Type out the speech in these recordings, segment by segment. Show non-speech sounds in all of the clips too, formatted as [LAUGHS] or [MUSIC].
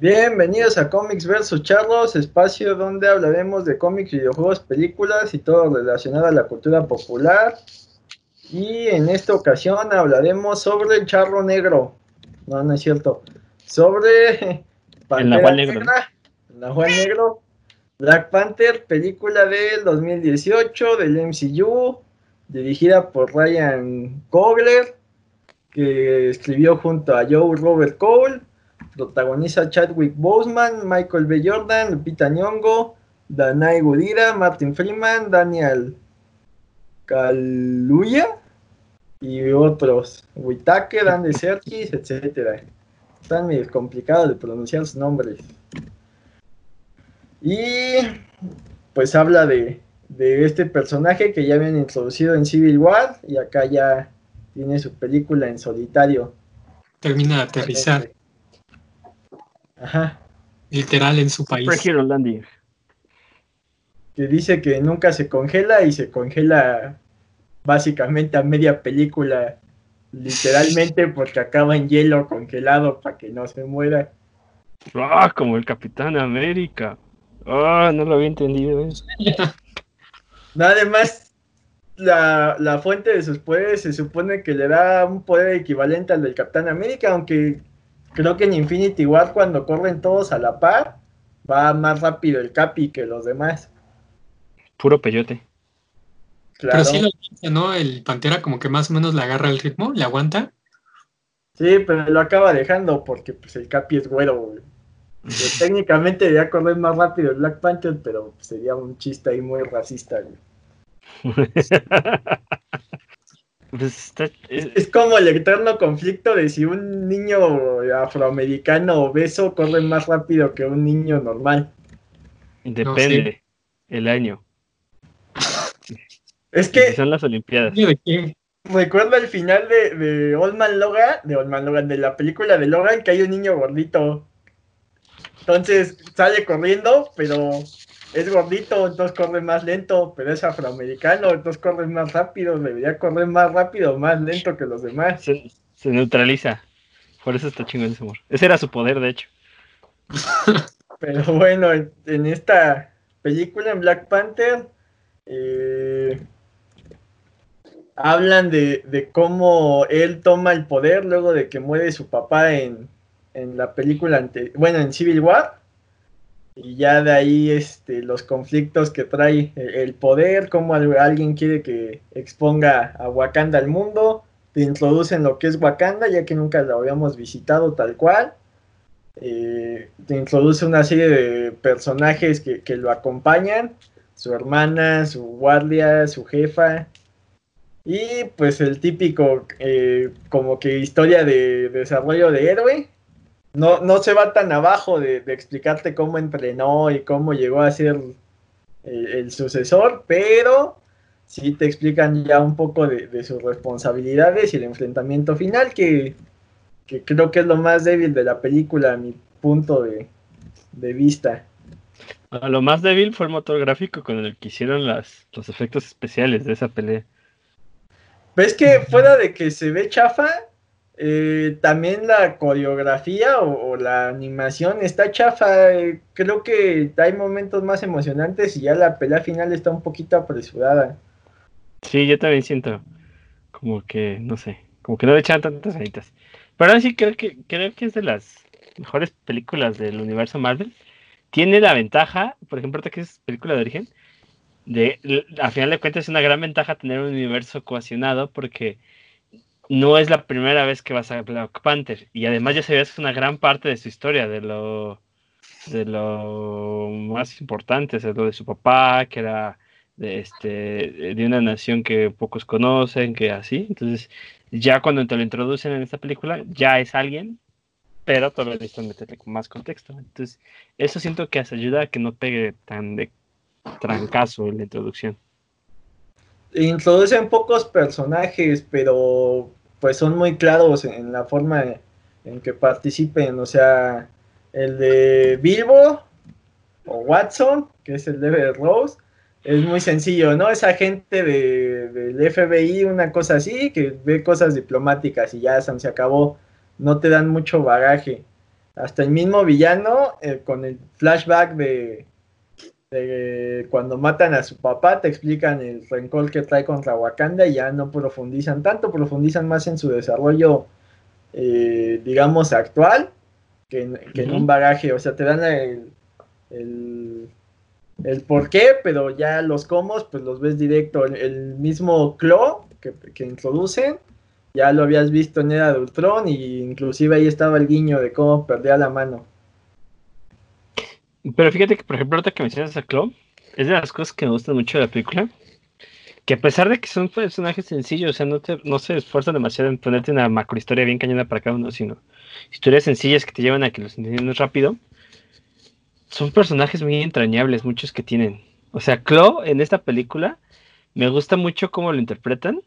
Bienvenidos a Comics vs Charlos, espacio donde hablaremos de cómics, videojuegos, películas y todo relacionado a la cultura popular. Y en esta ocasión hablaremos sobre el charro negro. No, no es cierto. Sobre [LAUGHS] el Nahual Negro. el Nahual Negro. Black Panther, película del 2018 del MCU, dirigida por Ryan Coogler, que escribió junto a Joe Robert Cole. Protagoniza Chadwick Boseman, Michael B. Jordan, Lupita Nyong'o, Danai Gudira, Martin Freeman, Daniel Kaluuya y otros, Whitaker, Andy Serkis, etcétera. Están medio complicados de pronunciar sus nombres. Y pues habla de, de este personaje que ya habían introducido en Civil War y acá ya tiene su película en solitario. Termina de aterrizar. Ajá. Literal en su país. Superhero Landing. Que dice que nunca se congela y se congela básicamente a media película, literalmente [LAUGHS] porque acaba en hielo congelado para que no se muera. Ah, como el Capitán América. Ah, no lo había entendido eso. [LAUGHS] Nada más, la, la fuente de sus poderes se supone que le da un poder equivalente al del Capitán América, aunque creo que en Infinity War cuando corren todos a la par, va más rápido el Capi que los demás. Puro peyote. Pero sí lo aguanta, ¿no? El Pantera como que más o menos le agarra el ritmo, le aguanta. Sí, pero lo acaba dejando porque pues el Capi es güero, güey. [LAUGHS] técnicamente debería correr más rápido el Black Panther, pero sería un chiste ahí muy racista, güey. [LAUGHS] Pues es, como el eterno conflicto de si un niño afroamericano obeso corre más rápido que un niño normal. Depende el año. Es que. Son las Olimpiadas. Recuerdo el final de, de Old Man Logan, de Old Man Logan, de la película de Logan, que hay un niño gordito. Entonces sale corriendo, pero es gordito, entonces corre más lento, pero es afroamericano, entonces corre más rápido, debería correr más rápido, más lento que los demás. Se, neutraliza. Por eso está chingón ese amor. Ese era su poder, de hecho. [LAUGHS] pero bueno, en, esta película, en Black Panther, eh, hablan de, de, cómo él toma el poder luego de que muere su papá en, en la película, ante, bueno, en Civil War y ya de ahí este, los conflictos que trae el poder, cómo alguien quiere que exponga a Wakanda al mundo, te introducen lo que es Wakanda, ya que nunca lo habíamos visitado tal cual, eh, te introduce una serie de personajes que, lo acompañan, su hermana, su guardia, su jefa, y pues el típico eh, como que historia de desarrollo de héroe, no, no se va tan abajo de, explicarte cómo entrenó y cómo llegó a ser el, sucesor, pero sí te explican ya un poco de, sus responsabilidades y el enfrentamiento final, que, creo que es lo más débil de la película a mi punto de, vista. Lo más débil fue el motor gráfico con el que hicieron las, los efectos especiales de esa pelea. ¿Ves que fuera de que se ve chafa, eh, también la coreografía o, la animación está chafa. Eh, creo que hay momentos más emocionantes y ya la pelea final está un poquito apresurada. Sí, yo también siento como que, no sé, como que no le echan tantas ganitas. Pero sí creo que, creo que es de las mejores películas del universo Marvel. Tiene la ventaja, por ejemplo, que es película de origen, de, a final de cuentas es una gran ventaja tener un universo cohesionado porque no es la primera vez que vas a Black Panther. Y además ya sabías una gran parte de su historia, de lo, de lo más importante, es lo de su papá, que era de, este, de una nación que pocos conocen, que así. Entonces, ya cuando te lo introducen en esta película, ya es alguien, pero todavía necesitan meterle más contexto. Entonces, eso siento que hace ayuda a que no pegue tan de trancazo en la introducción. Introducen pocos personajes, pero pues son muy claros en la forma en que participen. O sea, el de Bilbo o Watson, que es el de Rose, es muy sencillo, ¿no? Es agente de, del FBI, una cosa así, que ve cosas diplomáticas y ya se acabó. No te dan mucho bagaje. hasta el mismo villano, eh, con el flashback de, cuando matan a su papá, te explican el rencor que trae contra Wakanda y ya no profundizan tanto, profundizan más en su desarrollo, eh, digamos, actual, que, en, un bagaje, o sea, te dan el, el, el por qué, pero ya los comos, pues los ves directo, el, mismo Claw que, que introducen ya lo habías visto en Era de Ultron y inclusive ahí estaba el guiño de cómo perdía la mano. Pero fíjate que, por ejemplo, ahorita que mencionas a Claw, es de las cosas que me gustan mucho de la película. Que a pesar de que son personajes sencillos, o sea, no, no se esfuerzan demasiado en ponerte una macro historia bien cañona para cada uno, sino historias sencillas que te llevan a que los entiendas rápido. Son personajes muy entrañables, muchos que tienen. O sea, Claw en esta película me gusta mucho cómo lo interpretan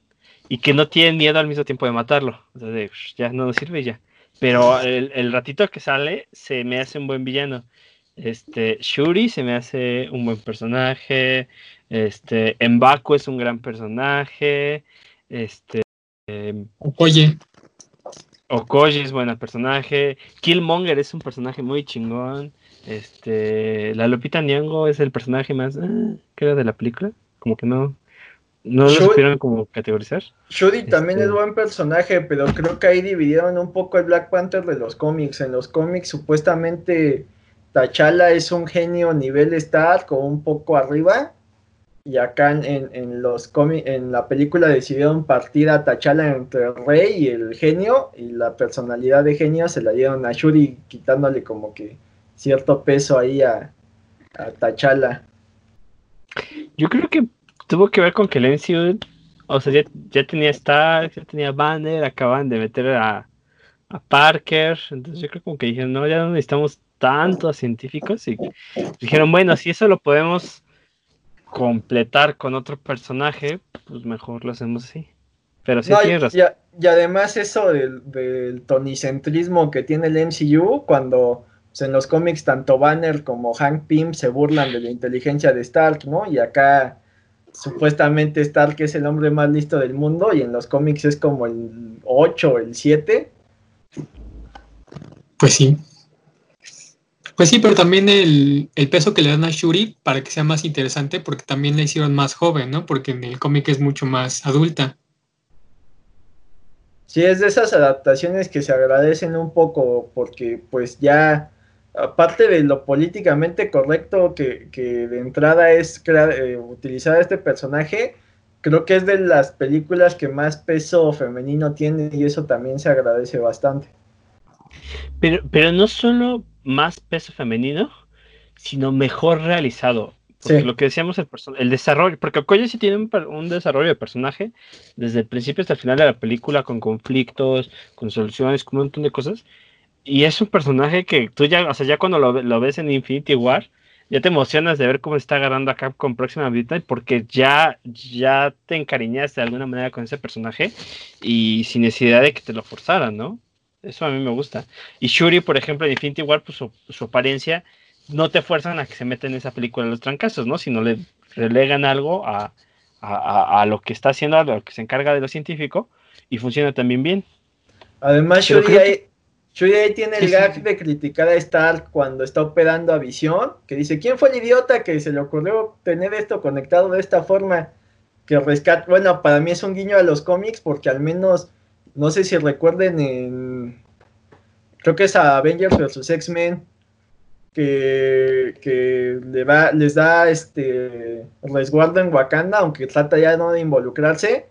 y que no tienen miedo al mismo tiempo de matarlo. O sea, de, ya no nos sirve ya. Pero el, ratito que sale se me hace un buen villano. Este, Shuri se me hace un buen personaje. Este, Mbaku es un gran personaje. Este, Okoye. Okoye es buen personaje. Killmonger es un personaje muy chingón. Este, la Lupita Nyong'o es el personaje más, ah, creo, de la película. Como que no, ¿No lo supieron como categorizar? Shuri también es este buen personaje, pero creo que ahí dividieron un poco el Black Panther de los cómics. En los cómics supuestamente T'Challa es un genio nivel Stark o un poco arriba. Y acá en, en los en la película decidieron partir a T'Challa entre el rey y el genio. Y la personalidad de genio se la dieron a Shuri, quitándole como que cierto peso ahí a, a T'Challa. Yo creo que tuvo que ver con que MCU, o sea, ya, tenía Stark, ya tenía Banner, acaban de meter a, Parker, entonces yo creo como que dijeron, no, ya no necesitamos tantos científicos y dijeron, bueno, si eso lo podemos completar con otro personaje, pues mejor lo hacemos así. Pero sí tienes razón. Y, además eso del, del, tonicentrismo que tiene el MCU, cuando pues, en los cómics tanto Banner como Hank Pym se burlan de la inteligencia de Stark, ¿no? Y acá supuestamente Stark es el hombre más listo del mundo y en los cómics es como el 8 o el 7. Pues sí. Pues sí, pero también el, peso que le dan a Shuri para que sea más interesante, porque también la hicieron más joven, ¿no? Porque en el cómic es mucho más adulta. Sí, es de esas adaptaciones que se agradecen un poco, porque pues ya aparte de lo políticamente correcto que, de entrada es crear, eh, utilizar este personaje, creo que es de las películas que más peso femenino tiene y eso también se agradece bastante. Pero, pero no solo más peso femenino, sino mejor realizado. Porque lo que decíamos, el, el desarrollo, porque Okoye sí tiene un, un, desarrollo de personaje desde el principio hasta el final de la película, con conflictos, con soluciones, con un montón de cosas. Y es un personaje que tú ya, o sea, ya cuando lo, ves en Infinity War, ya te emocionas de ver cómo está agarrando a Capcom próximamente porque ya, ya te encariñaste de alguna manera con ese personaje y sin necesidad de que te lo forzaran, ¿no? Eso a mí me gusta. Y Shuri, por ejemplo, en Infinity War, pues su, apariencia no te fuerzan a que se meta en esa película los trancazos, ¿no? Sino le relegan algo a, a, lo que está haciendo, a lo que se encarga de lo científico y funciona también bien. Además, Shuri, Shuri ahí tiene el gag de criticar a Stark cuando está operando a Visión, que dice, ¿quién fue el idiota que se le ocurrió tener esto conectado de esta forma? Que rescate, bueno, para mí es un guiño a los cómics porque al menos, no sé si recuerden en, creo que es a Avengers vs. X-Men, que, le va, les da este resguardo en Wakanda, aunque trata ya no de involucrarse,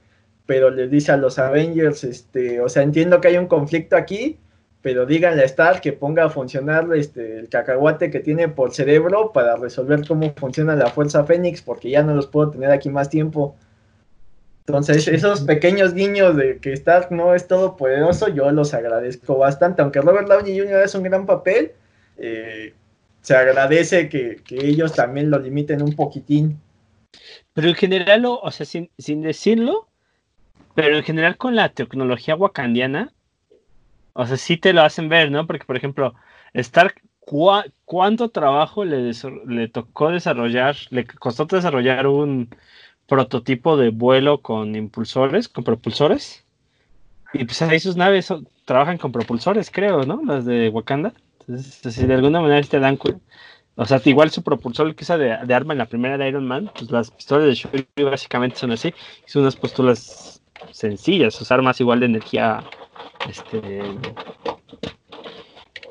pero le dice a los Avengers, este, o sea, entiendo que hay un conflicto aquí, pero díganle a Stark que ponga a funcionar este, el cacahuate que tiene por cerebro para resolver cómo funciona la fuerza Fénix, porque ya no los puedo tener aquí más tiempo. Entonces, esos pequeños guiños de que Stark no es todopoderoso, yo los agradezco bastante. Aunque Robert Downey Jr. es un gran papel, eh, se agradece que, ellos también lo limiten un poquitín. Pero en general, o sea, sin, sin decirlo, pero en general con la tecnología wakandiana, o sea, sí te lo hacen ver, ¿no? Porque, por ejemplo, Stark, ¿cuánto trabajo le, le tocó desarrollar, le costó desarrollar un prototipo de vuelo con impulsores, con propulsores? Y pues ahí sus naves trabajan con propulsores, creo, ¿no? Las de Wakanda. Entonces, si de alguna manera te dan o sea, igual su propulsor que usa de, arma en la primera de Iron Man, pues las pistolas de Shuri básicamente son así, son unas posturas sencillas, sus armas igual de energía este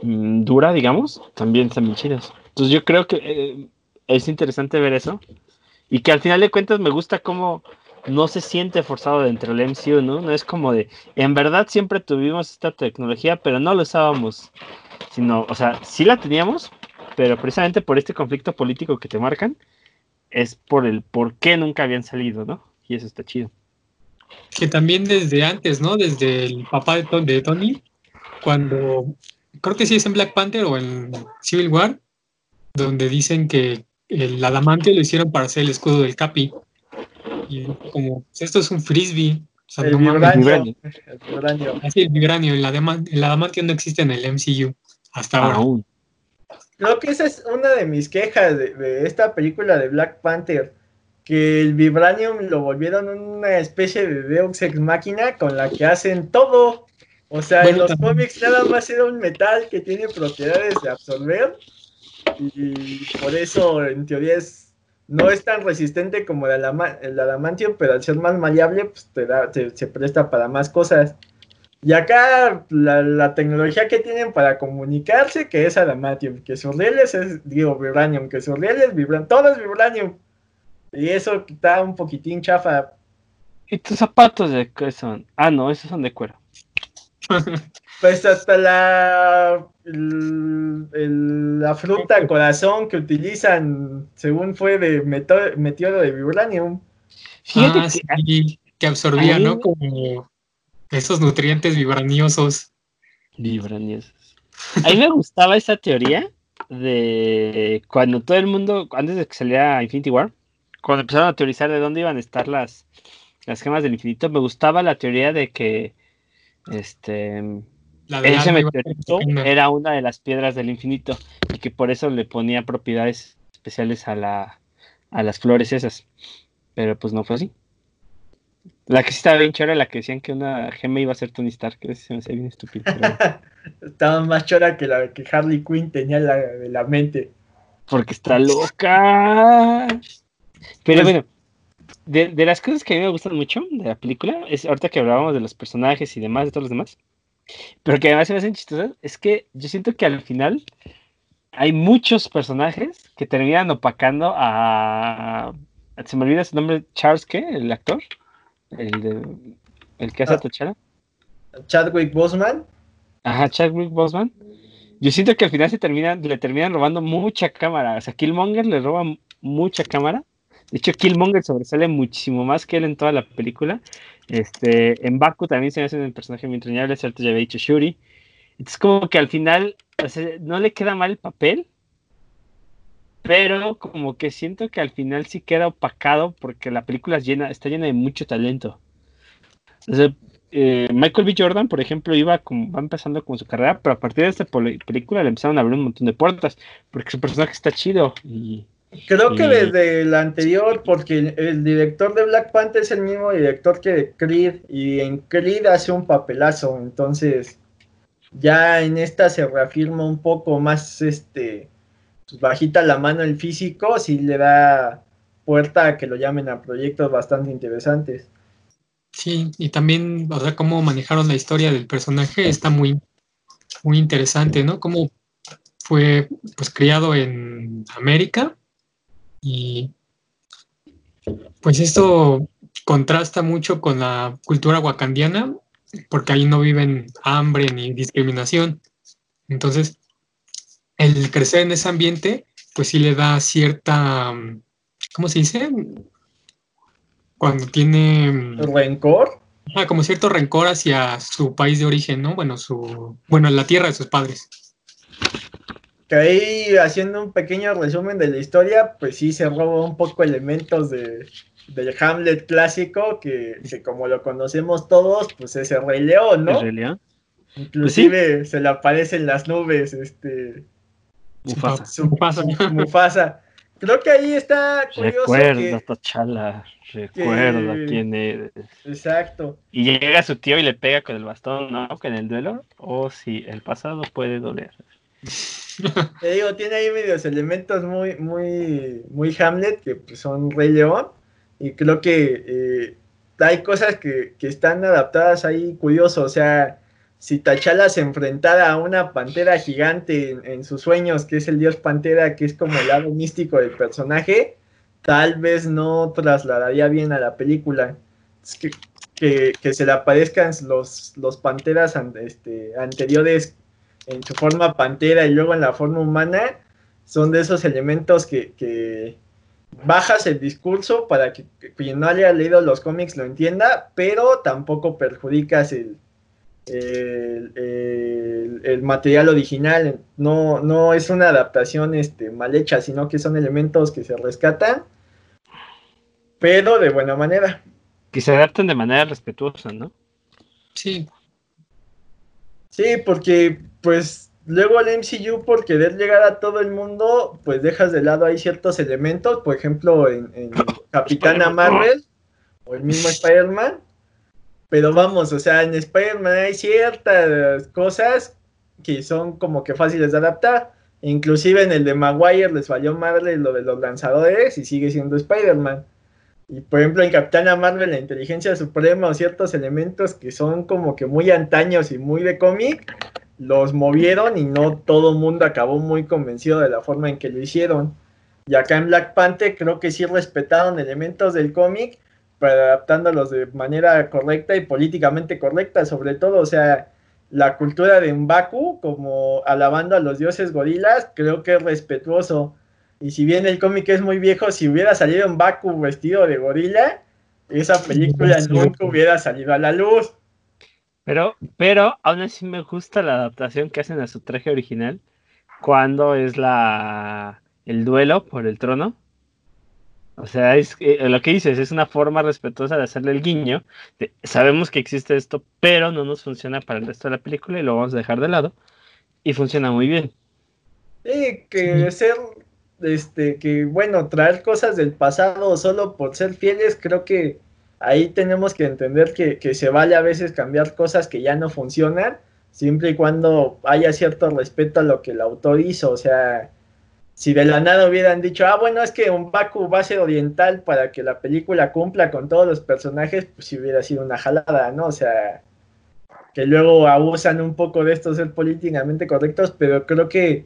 mm, dura, digamos, también están bien chidas. Entonces yo creo que eh, es interesante ver eso. Y que al final de cuentas me gusta cómo no se siente forzado dentro del MCU, ¿no? No es como de, en verdad siempre tuvimos esta tecnología, pero no lo usábamos. Sino, o sea, sí la teníamos, pero precisamente por este conflicto político que te marcan, es por el por qué nunca habían salido, ¿no? Y eso está chido. Que también desde antes, ¿no? Desde el papá de, de Tony, cuando, creo que sí es en Black Panther o en Civil War, donde dicen que el adamante lo hicieron para hacer el escudo del Capi. Y como, pues, esto es un frisbee. el, vibranio, el vibranio. Así, el vibranio. El, adamante no existe en el MCU hasta ahora. Aún. Creo que esa es una de mis quejas de, esta película de Black Panther. Que el Vibranium lo volvieron una especie de Deus Ex Máquina con la que hacen todo. O sea, en los cómics nada más era un metal que tiene propiedades de absorber y por eso en teoría es no es tan resistente como el, adamantium, pero al ser más maleable, pues te da, se presta para más cosas. Y acá la, tecnología que tienen para comunicarse, que es adamantium, que sus rieles es, digo, vibranium, que sus rieles vibran, todo es vibranium. Y eso está un poquitín chafa. ¿Y tus zapatos de qué son? Ah, no, esos son de cuero. [LAUGHS] Pues hasta la, la fruta corazón que utilizan, según fue de meteoro de vibranium. ah, sí, que absorbía, ¿no? Como esos nutrientes vibraniosos. Vibraniosos. A mí me gustaba esa teoría de cuando todo el mundo, antes de que saliera Infinity War, cuando empezaron a teorizar de dónde iban a estar las, las gemas del infinito, me gustaba la teoría de que este ese meteorito era una de las piedras del infinito y que por eso le ponía propiedades especiales a, la, a las flores esas. Pero pues no fue así. La que sí estaba bien chora, la que decían que una gema iba a ser Tony Stark, que se me hacía bien estúpido. [LAUGHS] estaba más chora que la que Harley Quinn tenía la, de la mente. Porque está loca. Pero pues bueno, de, de, las cosas que a mí me gustan mucho de la película, es ahorita que hablábamos de los personajes y demás, de todos los demás, pero que además se me hacen chistosas, es que yo siento que al final hay muchos personajes que terminan opacando a. Se me olvida su nombre, Charles, ¿qué? El actor. El, el que hace a ah. T'Challa. Chadwick Boseman. Ajá, Chadwick Boseman. Yo siento que al final se terminan, le terminan robando mucha cámara. O sea, Killmonger le roba mucha cámara. De hecho, Killmonger sobresale muchísimo más que él en toda la película. Este, en Baku también se hace un personaje muy entrañable, cierto, ya había dicho Shuri. Entonces, como que al final no le queda mal el papel, pero como que siento que al final sí queda opacado porque la película está llena de mucho talento. Eh, Michael B. Jordan, por ejemplo, iba como, va empezando con su carrera, pero a partir de esta película le empezaron a abrir un montón de puertas, porque su personaje está chido y Creo que desde la anterior, porque el director de Black Panther es el mismo director que de Creed, y en Creed hace un papelazo, entonces ya en esta se reafirma un poco más, este, pues, bajita la mano el físico, sí le da puerta a que lo llamen a proyectos bastante interesantes. Sí, y también, o sea, cómo manejaron la historia del personaje está muy, muy interesante, ¿no? Cómo fue, pues, criado en América y pues esto contrasta mucho con la cultura wakandiana, porque ahí no viven hambre ni discriminación. Entonces, el crecer en ese ambiente, pues sí le da cierta, ¿cómo se dice? Cuando tiene... ¿Rencor? Ah, como cierto rencor hacia su país de origen, ¿no? Bueno, su, bueno, la tierra de sus padres que ahí haciendo un pequeño resumen de la historia, pues sí se roba un poco elementos de, del Hamlet clásico, que, como lo conocemos todos, pues es el Rey León, ¿no? ¿El Rey Inclusive pues se le aparecen las nubes, este... Mufasa. Mufasa. Mufasa. Creo que ahí está curioso Recuerda, Tachala, recuerda quién eres. Exacto. Y llega su tío y le pega con el bastón, ¿no? Que en el duelo, o oh, si el pasado puede doler. Te digo, tiene ahí medios elementos muy, muy, muy Hamlet que pues, son Rey León. Y creo que eh, hay cosas que, están adaptadas ahí curioso. O sea, si T'Challa se enfrentara a una pantera gigante en, sus sueños, que es el dios pantera, que es como el lado místico del personaje, tal vez no trasladaría bien a la película. que, que, se le aparezcan los, los panteras este, anteriores en su forma pantera y luego en la forma humana, son de esos elementos que, bajas el discurso para que, quien no haya leído los cómics lo entienda, pero tampoco perjudicas el, el, material original. No, no es una adaptación este, mal hecha, sino que son elementos que se rescatan, pero de buena manera. Que se adapten de manera respetuosa, ¿no? Sí. Sí, porque pues luego el MCU por querer llegar a todo el mundo, pues dejas de lado ahí ciertos elementos, por ejemplo en, [LAUGHS] Capitana Marvel o el mismo [LAUGHS] Spider-Man, pero vamos, o sea, en Spider-Man hay ciertas cosas que son como que fáciles de adaptar, inclusive en el de Maguire les falló Marvel lo de los lanzadores y sigue siendo Spider-Man. Y por ejemplo en Capitana Marvel la inteligencia suprema o ciertos elementos que son como que muy antaños y muy de cómic, los movieron y no todo el mundo acabó muy convencido de la forma en que lo hicieron. Y acá en Black Panther creo que sí respetaron elementos del cómic, pero adaptándolos de manera correcta y políticamente correcta, sobre todo, o sea, la cultura de Mbaku, como alabando a los dioses gorilas, creo que es respetuoso. Y si bien el cómic es muy viejo, si hubiera salido Mbaku vestido de gorila, esa película nunca hubiera salido a la luz. Pero, pero aún así me gusta la adaptación que hacen a su traje original cuando es la el duelo por el trono. O sea, es eh, lo que dices, es una forma respetuosa de hacerle el guiño. sabemos que existe esto, pero no nos funciona para el resto de la película y lo vamos a dejar de lado. Y funciona muy bien. Sí, que ser, este, que bueno, traer cosas del pasado solo por ser fieles, creo que ahí tenemos que entender que, se vale a veces cambiar cosas que ya no funcionan, siempre y cuando haya cierto respeto a lo que el autor hizo. O sea, si de la nada hubieran dicho, ah, bueno, es que un Baku va a ser oriental para que la película cumpla con todos los personajes, pues si hubiera sido una jalada, ¿no? O sea, que luego abusan un poco de esto ser políticamente correctos, pero creo que,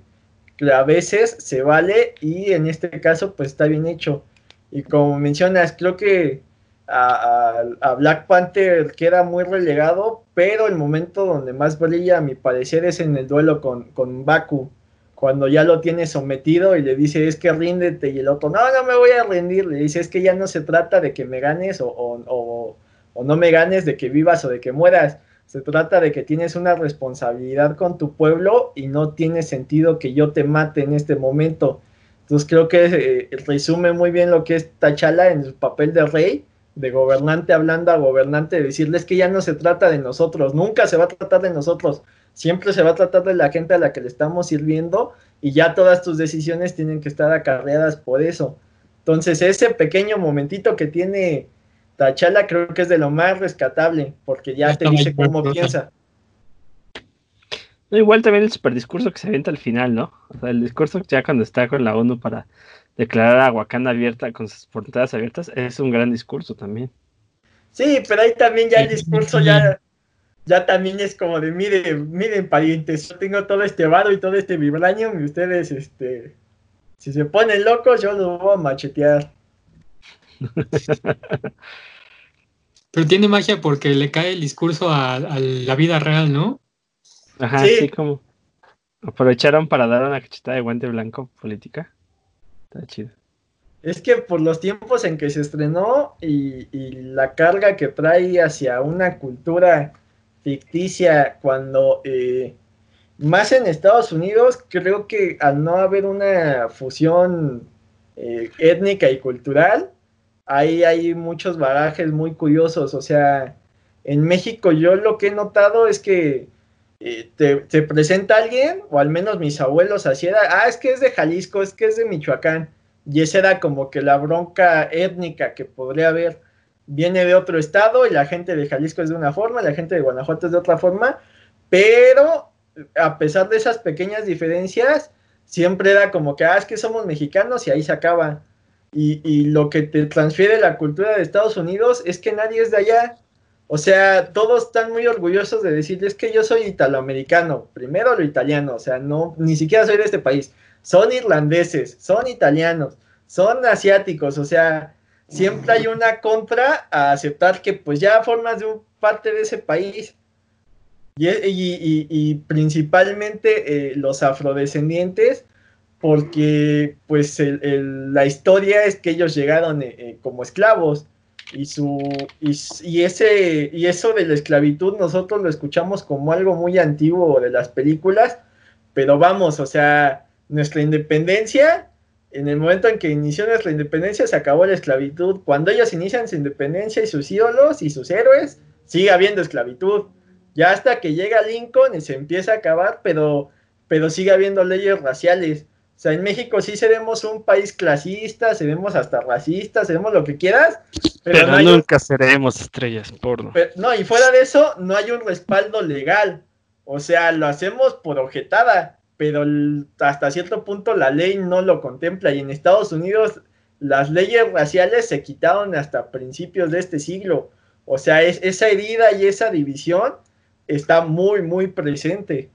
que a veces se vale y en este caso pues está bien hecho. Y como mencionas, creo que a, Black Panther queda muy relegado, pero el momento donde más brilla, a mi parecer, es en el duelo con, con Baku, cuando ya lo tiene sometido y le dice, es que ríndete, y el otro, no, no me voy a rendir, le dice, es que ya no se trata de que me ganes o, o, o no me ganes, de que vivas o de que mueras, se trata de que tienes una responsabilidad con tu pueblo y no tiene sentido que yo te mate en este momento. Entonces creo que eh, resume muy bien lo que es Tachala en su papel de rey de gobernante hablando a gobernante, de decirles que ya no se trata de nosotros, nunca se va a tratar de nosotros, siempre se va a tratar de la gente a la que le estamos sirviendo y ya todas tus decisiones tienen que estar acarreadas por eso. Entonces, ese pequeño momentito que tiene Tachala creo que es de lo más rescatable, porque ya te dice cómo piensa. igual también el super discurso que se avienta al final, ¿no? O sea, el discurso ya cuando está con la ONU para declarar a Wakanda abierta con sus fronteras abiertas es un gran discurso también. Sí, pero ahí también ya el discurso ya, ya también es como de miren, miren parientes, yo tengo todo este varo y todo este vibranium y ustedes, este, si se ponen locos, yo los voy a machetear. [LAUGHS] Pero tiene magia porque le cae el discurso a, la vida real, ¿no? Ajá, sí. como aprovecharon para dar una cachetada de guante blanco política. Es que por los tiempos en que se estrenó y, la carga que trae hacia una cultura ficticia cuando eh, más en Estados Unidos creo que al no haber una fusión eh, étnica y cultural ahí hay muchos barajes muy curiosos. O sea en México yo lo que he notado es que eh, te, presenta alguien, o al menos mis abuelos así era, ah, es que es de Jalisco, es que es de Michoacán, y esa era como que la bronca étnica que podría haber, viene de otro estado y la gente de Jalisco es de una forma, la gente de Guanajuato es de otra forma, pero a pesar de esas pequeñas diferencias, siempre era como que, ah, es que somos mexicanos y ahí se acaba. Y, y, lo que te transfiere la cultura de Estados Unidos es que nadie es de allá. O sea, todos están muy orgullosos de decir, es que yo soy italoamericano, primero lo italiano, o sea, no, ni siquiera soy de este país. Son irlandeses, son italianos, son asiáticos, o sea, siempre hay una contra a aceptar que pues ya formas de un parte de ese país. Y, principalmente eh, los afrodescendientes, porque pues la historia es que ellos llegaron eh, eh, como esclavos y su y, ese y eso de la esclavitud nosotros lo escuchamos como algo muy antiguo de las películas, pero vamos, o sea, nuestra independencia en el momento en que inició nuestra independencia se acabó la esclavitud. Cuando ellos inician su independencia y sus ídolos y sus héroes, sigue habiendo esclavitud. Ya hasta que llega Lincoln y se empieza a acabar, pero, pero sigue habiendo leyes raciales. O sea, en México sí seremos un país clasista, seremos hasta racistas, seremos lo que quieras. Pero, nunca seremos estrellas porno. no, y fuera de eso, no hay un respaldo legal. O sea, lo hacemos por objetada pero hasta cierto punto la ley no lo contempla y en Estados Unidos las leyes raciales se quitaron hasta principios de este siglo. O sea, es, esa herida y esa división está muy, muy presente.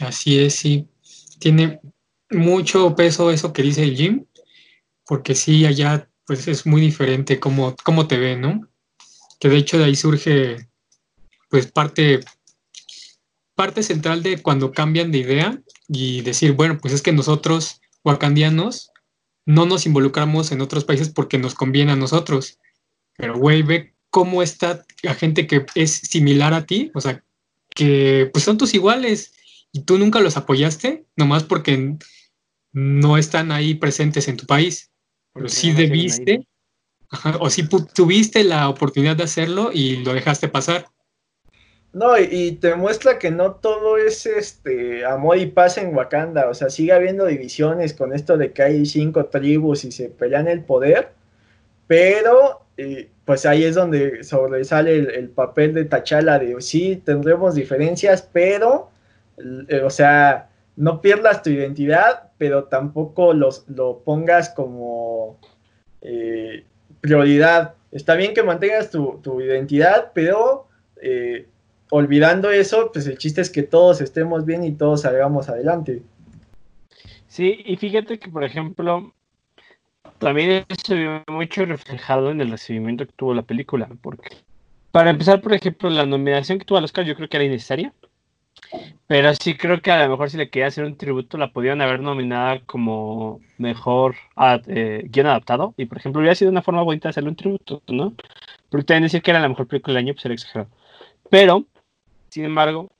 Así es, sí. Tiene mucho peso eso que dice Jim, porque sí, allá pues es muy diferente cómo, cómo te ven, ¿no? Que de hecho de ahí surge pues parte parte central de cuando cambian de idea y decir, bueno, pues es que nosotros, wakandianos, no nos involucramos en otros países porque nos conviene a nosotros. Pero, güey, ve cómo está la gente que es similar a ti, o sea, que pues son tus iguales y tú nunca los apoyaste, nomás porque no están ahí presentes en tu país. Pero sí debiste, o sí tuviste la oportunidad de hacerlo y lo dejaste pasar. No, y, te muestra que no todo es este amor y paz en Wakanda, o sea, sigue habiendo divisiones con esto de que hay cinco tribus y se pelean el poder, pero eh, pues ahí es donde sobresale el, papel de T'Challa de sí, tendremos diferencias, pero, eh, o sea, no pierdas tu identidad, pero tampoco los, lo pongas como eh, prioridad. Está bien que mantengas tu, tu identidad, pero olvidando eso, pues el chiste es que todos estemos bien y todos salgamos adelante. Sí, y fíjate que, por ejemplo, también se vio mucho reflejado en el recibimiento que tuvo la película, porque para empezar, por ejemplo, la nominación que tuvo al Oscar yo creo que era innecesaria, pero sí creo que a lo mejor si le quería hacer un tributo la podían haber nominada como mejor eh, guion adaptado, y por ejemplo hubiera sido una forma bonita de hacerle un tributo, ¿no? Porque también decir que era la mejor película del año, pues era exagerado. Pero sin embargo,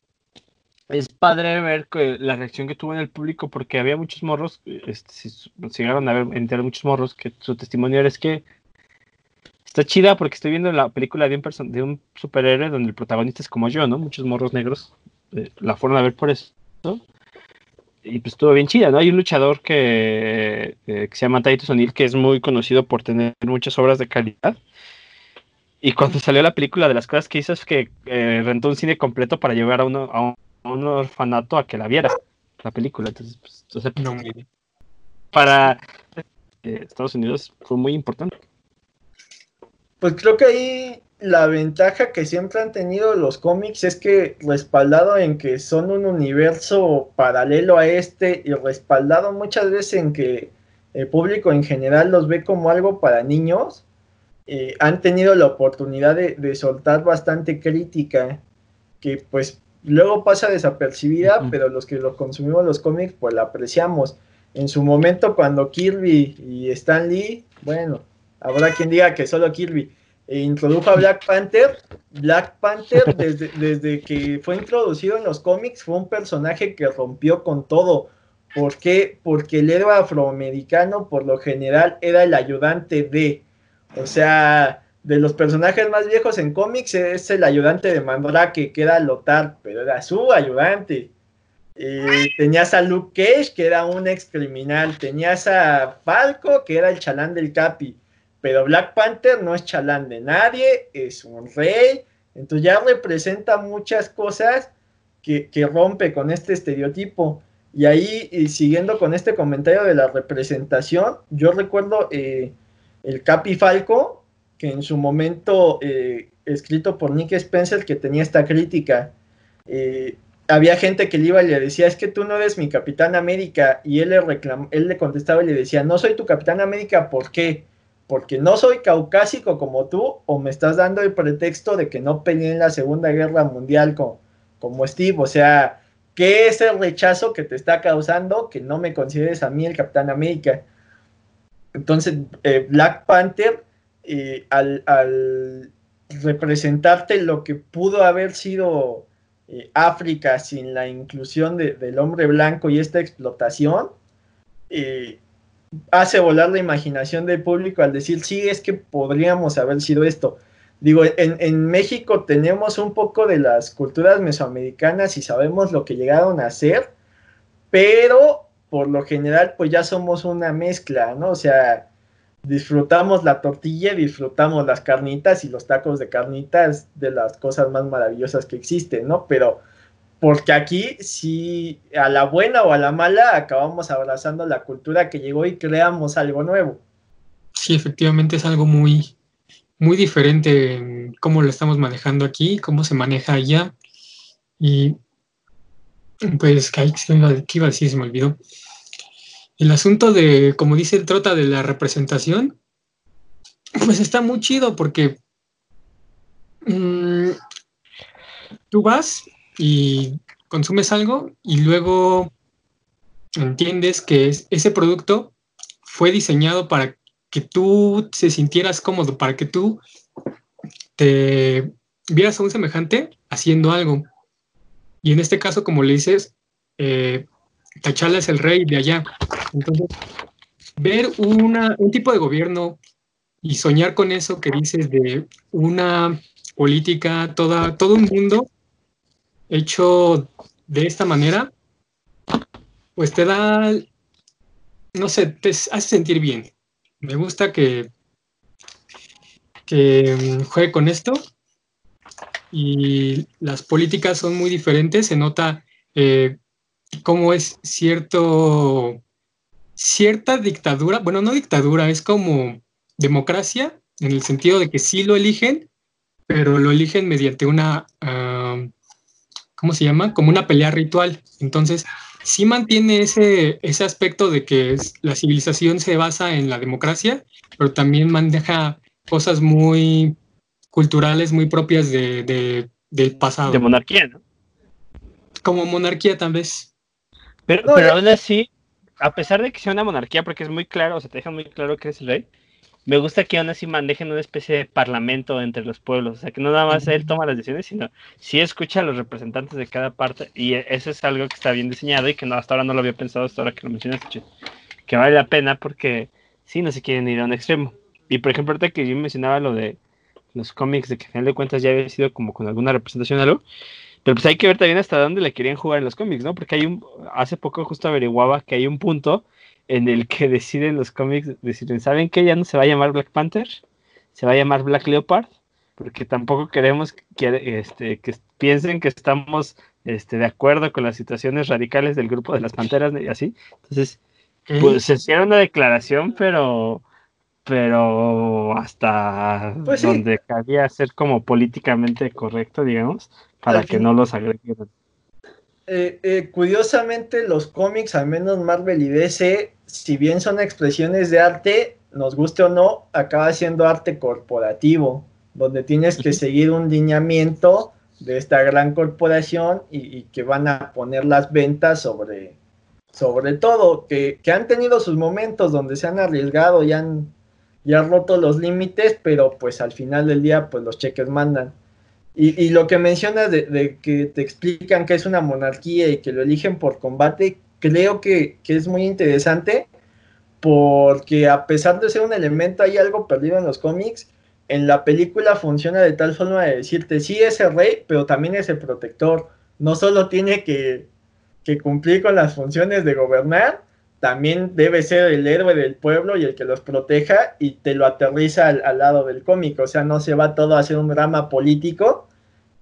es padre ver la reacción que tuvo en el público, porque había muchos morros, este, si, llegaron a ver, enterar muchos morros, que su testimonio es que está chida porque estoy viendo la película de un, superhéroe donde el protagonista es como yo, ¿no? Muchos morros negros la fueron a ver por eso. Y pues estuvo bien chida, ¿no? Hay un luchador que, eh, que se llama Titus O'Neill que es muy conocido por tener muchas obras de calidad y cuando salió la película, de las cosas que hizo es que eh, rentó un cine completo para llevar a, uno, a, un, orfanato a que la viera, la película. Entonces, pues, no, para eh, Estados Unidos fue muy importante. Pues creo que ahí la ventaja que siempre han tenido los cómics es que respaldado en que son un universo paralelo a este y respaldado muchas veces en que el público en general los ve como algo para niños, eh, han tenido la oportunidad de, soltar bastante crítica, que pues luego pasa desapercibida, pero los que lo consumimos los cómics, pues la apreciamos. En su momento, cuando Kirby y Stan Lee, bueno, habrá quien diga que solo Kirby e introdujo a Black Panther, Black Panther [LAUGHS] desde, desde que fue introducido en los cómics fue un personaje que rompió con todo. ¿Por qué? Porque el héroe afroamericano por lo general era el ayudante de, o sea, de los personajes más viejos en cómics es el ayudante de Mandrake, que era Lothar, pero era su ayudante. tenías a Luke Cage, que era un ex criminal. Tenías a Falco, que era el chalán del Capi. Pero Black Panther no es chalán de nadie, es un rey. Entonces ya representa muchas cosas que, rompe con este estereotipo. Y ahí, y siguiendo con este comentario de la representación, yo recuerdo eh, el Capi Falco, que en su momento, eh, escrito por Nick Spencer, que tenía esta crítica. Eh, había gente que le iba y le decía, es que tú no eres mi Capitán América, y él le, él le contestaba y le decía, no soy tu Capitán América, ¿por qué? Porque no soy caucásico como tú, o me estás dando el pretexto de que no peleé en la Segunda Guerra Mundial como, como Steve, o sea, ¿qué es el rechazo que te está causando que no me consideres a mí el Capitán América? Entonces, eh, Black Panther, eh, al, al representarte lo que pudo haber sido eh, África sin la inclusión del hombre blanco y esta explotación, eh, hace volar la imaginación del público al decir, sí, es que podríamos haber sido esto. Digo, en, en, México tenemos un poco de las culturas mesoamericanas y sabemos lo que llegaron a ser, pero por lo general pues ya somos una mezcla, ¿no? O sea, disfrutamos la tortilla, disfrutamos las carnitas y los tacos de carnitas de las cosas más maravillosas que existen, ¿no? Pero porque aquí sí, a la buena o a la mala, acabamos abrazando la cultura que llegó y creamos algo nuevo. Sí, efectivamente es algo muy, muy diferente en cómo lo estamos manejando aquí, cómo se maneja allá. Y pues, ¿qué iba a decir? Se me olvidó. El asunto de, como dice el Trota, de la representación, pues está muy chido porque mm, tú vas y consumes algo y luego entiendes que ese producto fue diseñado para que tú te sintieras cómodo, para que tú te vieras a un semejante haciendo algo. Y en este caso, como le dices, eh, Tachala es el rey de allá. Entonces, ver un tipo de gobierno y soñar con eso que dices de una política, toda, todo un mundo hecho de esta manera, pues te da, no sé, te hace sentir bien. Me gusta que, que mm, juegue con esto. Y las políticas son muy diferentes, se nota eh, cómo es cierto, cierta dictadura, bueno, no dictadura, es como democracia, en el sentido de que sí lo eligen, pero lo eligen mediante una, ¿cómo se llama? Como una pelea ritual. Entonces, sí mantiene ese, ese aspecto de que la civilización se basa en la democracia, pero también maneja cosas muy culturales, muy propias de, del pasado. De monarquía, ¿no? Como monarquía, tal vez. Pero, pero aún así, a pesar de que sea una monarquía, porque es muy claro, o sea, te dejan muy claro que es el rey, me gusta que aún así manejen una especie de parlamento entre los pueblos, o sea, que no nada más él toma las decisiones, sino sí escucha a los representantes de cada parte, y e, eso es algo que está bien diseñado y que no, hasta ahora no lo había pensado, hasta ahora que lo mencionaste, que vale la pena porque sí, no se quieren ir a un extremo. Y por ejemplo, ahorita que yo mencionaba lo de los cómics, de que al final de cuentas ya había sido como con alguna representación algo, pero pues hay que ver también hasta dónde le querían jugar en los cómics, ¿no? Porque hay un, hace poco justo averiguaba que hay un punto en el que deciden los cómics, deciden, ¿saben que ya no se va a llamar Black Panther? Se va a llamar Black Leopard, porque tampoco queremos que, este, que piensen que estamos este, de acuerdo con las situaciones radicales del grupo de las panteras y así. Entonces, pues se hicieron una declaración, pero pero hasta pues donde cabía ser como políticamente correcto, digamos, para que no los agredieran. Eh, eh, curiosamente, los cómics, al menos Marvel y DC, si bien son expresiones de arte, nos guste o no, acaba siendo arte corporativo, donde tienes que seguir un lineamiento de esta gran corporación y, que van a poner las ventas sobre, sobre todo, que, que, han tenido sus momentos donde se han arriesgado y han, y han roto los límites, pero pues al final del día, pues los cheques mandan. Y, lo que mencionas de, que te explican que es una monarquía y que lo eligen por combate, creo que, es muy interesante porque a pesar de ser un elemento, hay algo perdido en los cómics. En la película funciona de tal forma de decirte, sí es el rey, pero también es el protector. No solo tiene que, que cumplir con las funciones de gobernar, también debe ser el héroe del pueblo y el que los proteja y te lo aterriza al, lado del cómic, o sea, no se va todo a hacer un drama político,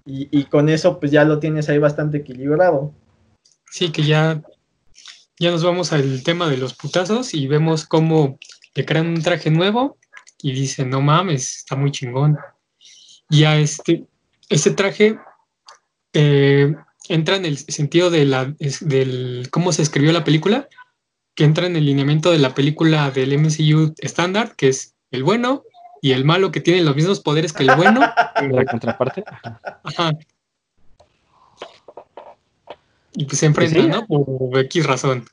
Y, con eso pues ya lo tienes ahí bastante equilibrado. Sí, que ya, ya nos vamos al tema de los putazos y vemos cómo le crean un traje nuevo y dicen, no mames, está muy chingón. Y a este, este traje eh, entra en el sentido de la, del cómo se escribió la película, que entra en el lineamiento de la película del MCU estándar, que es el bueno y el malo que tiene los mismos poderes que el bueno. [LAUGHS] La contraparte. Ajá. Y pues se enfrentan, ¿no? Por X razón.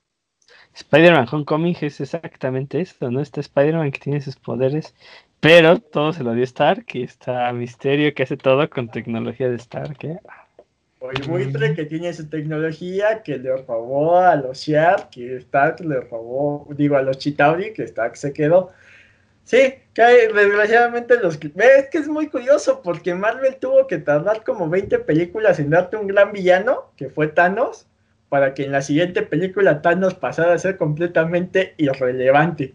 Spider-Man Homecoming es exactamente esto, ¿no? Está Spider-Man que tiene sus poderes, pero todo se lo dio Stark y está Misterio que hace todo con tecnología de Stark. ¿eh? El buitre que tiene su tecnología, que le robó a los Shiar, que Stark le robó, digo, a los Chitauri, que Stark se quedó. Sí, que desgraciadamente los... Es que es muy curioso porque Marvel tuvo que tardar como 20 películas en darte un gran villano, que fue Thanos, para que en la siguiente película Thanos pasara a ser completamente irrelevante.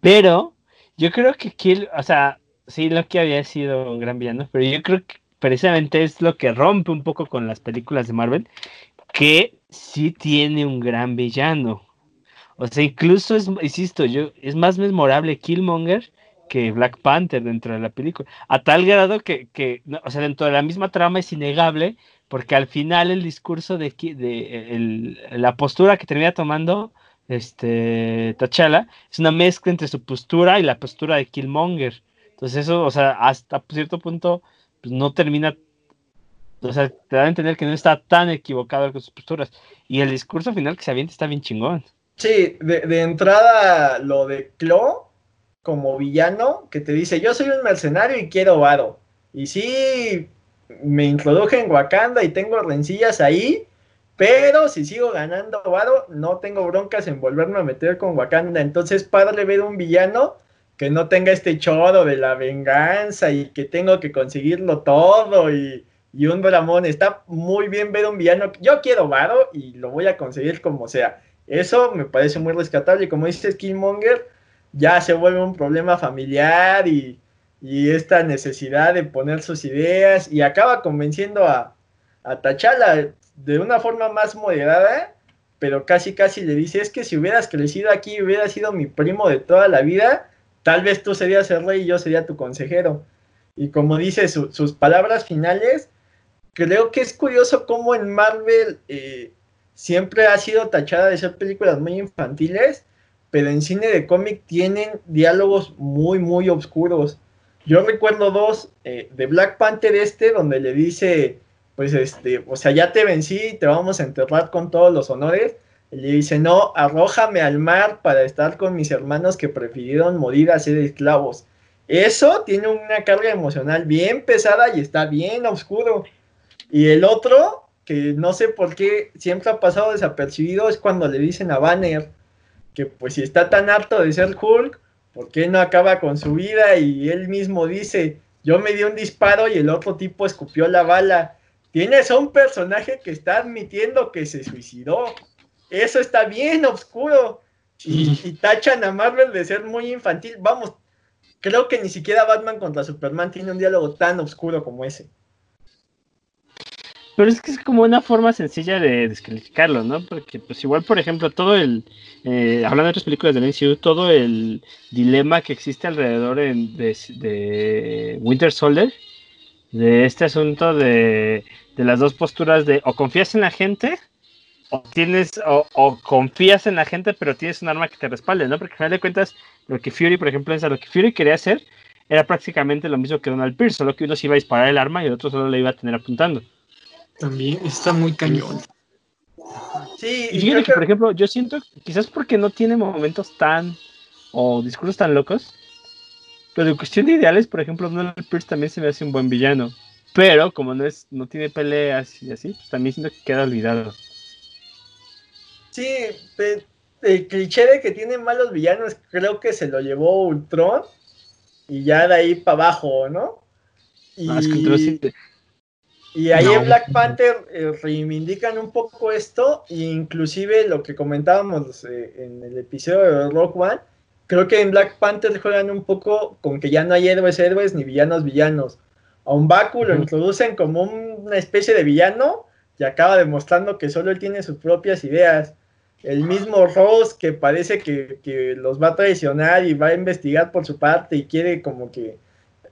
Pero yo creo que Kill, o sea, sí, lo que había sido un gran villano, pero yo creo que precisamente es lo que rompe un poco con las películas de Marvel, que sí tiene un gran villano. O sea, incluso es, insisto, yo, es más memorable Killmonger que Black Panther dentro de la película. A tal grado que, que o sea, dentro de la misma trama es innegable, porque al final el discurso de, de la postura que termina tomando este T'Challa es una mezcla entre su postura y la postura de Killmonger. Entonces eso, o sea, hasta cierto punto pues no termina, o sea, te da a entender que no está tan equivocado con sus posturas. Y el discurso final que se avienta está bien chingón. Sí, de, entrada lo de Clo como villano, que te dice, yo soy un mercenario y quiero varo. Y sí, me introduje en Wakanda y tengo rencillas ahí, pero si sigo ganando varo, no tengo broncas en volverme a meter con Wakanda. Entonces, padre ver un villano que no tenga este choro de la venganza y que tengo que conseguirlo todo y, un dramón. Está muy bien ver un villano. Yo quiero varo y lo voy a conseguir como sea. Eso me parece muy rescatable. Y como dice Killmonger, ya se vuelve un problema familiar y, esta necesidad de poner sus ideas y acaba convenciendo a, a Tachala de una forma más moderada, pero casi casi le dice, es que si hubieras crecido aquí, hubieras sido mi primo de toda la vida, Tal vez tú serías el rey y yo sería tu consejero. Y como dice sus palabras finales, creo que es curioso cómo en Marvel eh, siempre ha sido tachada de ser películas muy infantiles, pero en cine de cómic tienen diálogos muy, muy oscuros. Yo recuerdo dos eh, de Black Panther este, donde le dice, pues este, o sea, ya te vencí, te vamos a enterrar con todos los honores, le dice, no, arrójame al mar para estar con mis hermanos que prefirieron morir a ser esclavos. Eso tiene una carga emocional bien pesada y está bien oscuro. Y el otro, que no sé por qué siempre ha pasado desapercibido, es cuando le dicen a Banner que pues si está tan harto de ser Hulk, ¿por qué no acaba con su vida? Y él mismo dice, yo me di un disparo y el otro tipo escupió la bala. Tienes a un personaje que está admitiendo que se suicidó. Eso está bien oscuro. Y, tachan a Marvel de ser muy infantil. Vamos, creo que ni siquiera Batman contra Superman tiene un diálogo tan oscuro como ese. Pero es que es como una forma sencilla de descalificarlo, ¿no? Porque, pues, igual, por ejemplo, todo el. Eh, hablando de otras películas del MCU, todo el dilema que existe alrededor de, de, Winter Soldier, de este asunto de, de las dos posturas de o confías en la gente o tienes o, confías en la gente, pero tienes un arma que te respalde, ¿no? Porque al final de cuentas, lo que Fury, por ejemplo, es lo que Fury quería hacer era prácticamente lo mismo que Donald Pierce, solo que uno se iba a disparar el arma y el otro solo le iba a tener apuntando. También está muy cañón. Sí, y fíjate que, por ejemplo, yo siento, quizás porque no tiene momentos tan o discursos tan locos, pero en cuestión de ideales, por ejemplo, Donald Pierce también se me hace un buen villano. Pero como no es, no tiene peleas y así, pues también siento que queda olvidado. Sí, el cliché de que tiene malos villanos creo que se lo llevó Ultron y ya de ahí para abajo, ¿no? Y, y ahí en Black Panther eh, reivindican un poco esto, e inclusive lo que comentábamos eh, en el episodio de Rock One, creo que en Black Panther juegan un poco con que ya no hay héroes héroes ni villanos villanos, A un Baku lo introducen como una especie de villano y acaba demostrando que solo él tiene sus propias ideas. El mismo Rose que parece que, que los va a traicionar y va a investigar por su parte y quiere como que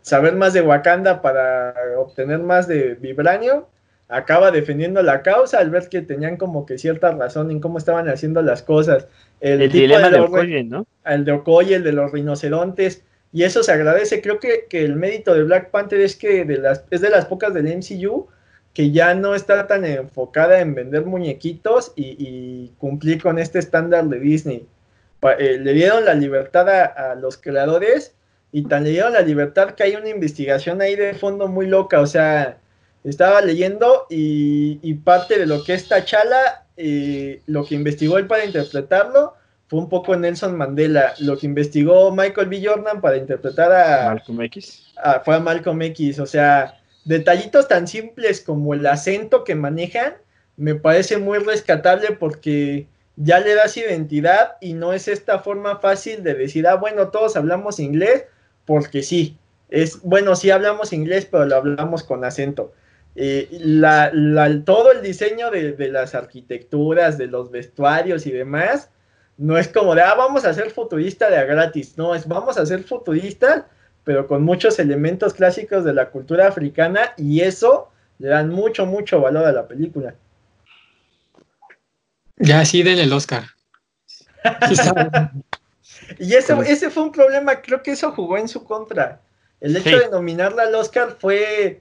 saber más de Wakanda para obtener más de Vibranio, acaba defendiendo la causa al ver que tenían como que cierta razón en cómo estaban haciendo las cosas. El, dilema de, Okoye, ¿no? El de Okoye, el de los rinocerontes, y eso se agradece. Creo que, el mérito de Black Panther es que de las, es de las pocas del MCU que ya no está tan enfocada en vender muñequitos y, cumplir con este estándar de Disney. Eh, le dieron la libertad a, los creadores y tan le dieron la libertad que hay una investigación ahí de fondo muy loca. O sea, estaba leyendo y, parte de lo que es Tachala, eh, lo que investigó él para interpretarlo, fue un poco Nelson Mandela. Lo que investigó Michael B. Jordan para interpretar a Malcolm X. fue a Malcolm X. O sea, detallitos tan simples como el acento que manejan, me parece muy rescatable porque ya le das identidad y no es esta forma fácil de decir, ah, bueno, todos hablamos inglés, porque sí. Es, bueno, sí hablamos inglés, pero lo hablamos con acento. Eh, la, todo el diseño de, las arquitecturas, de los vestuarios y demás, no es como de, ah, vamos a ser futurista de a gratis, no, es vamos a ser futurista, pero con muchos elementos clásicos de la cultura africana y eso le dan mucho, mucho valor a la película. Ya, sí, den el Oscar. [LAUGHS] y ese, ese fue un problema, creo que eso jugó en su contra. El hecho de nominarla al Oscar fue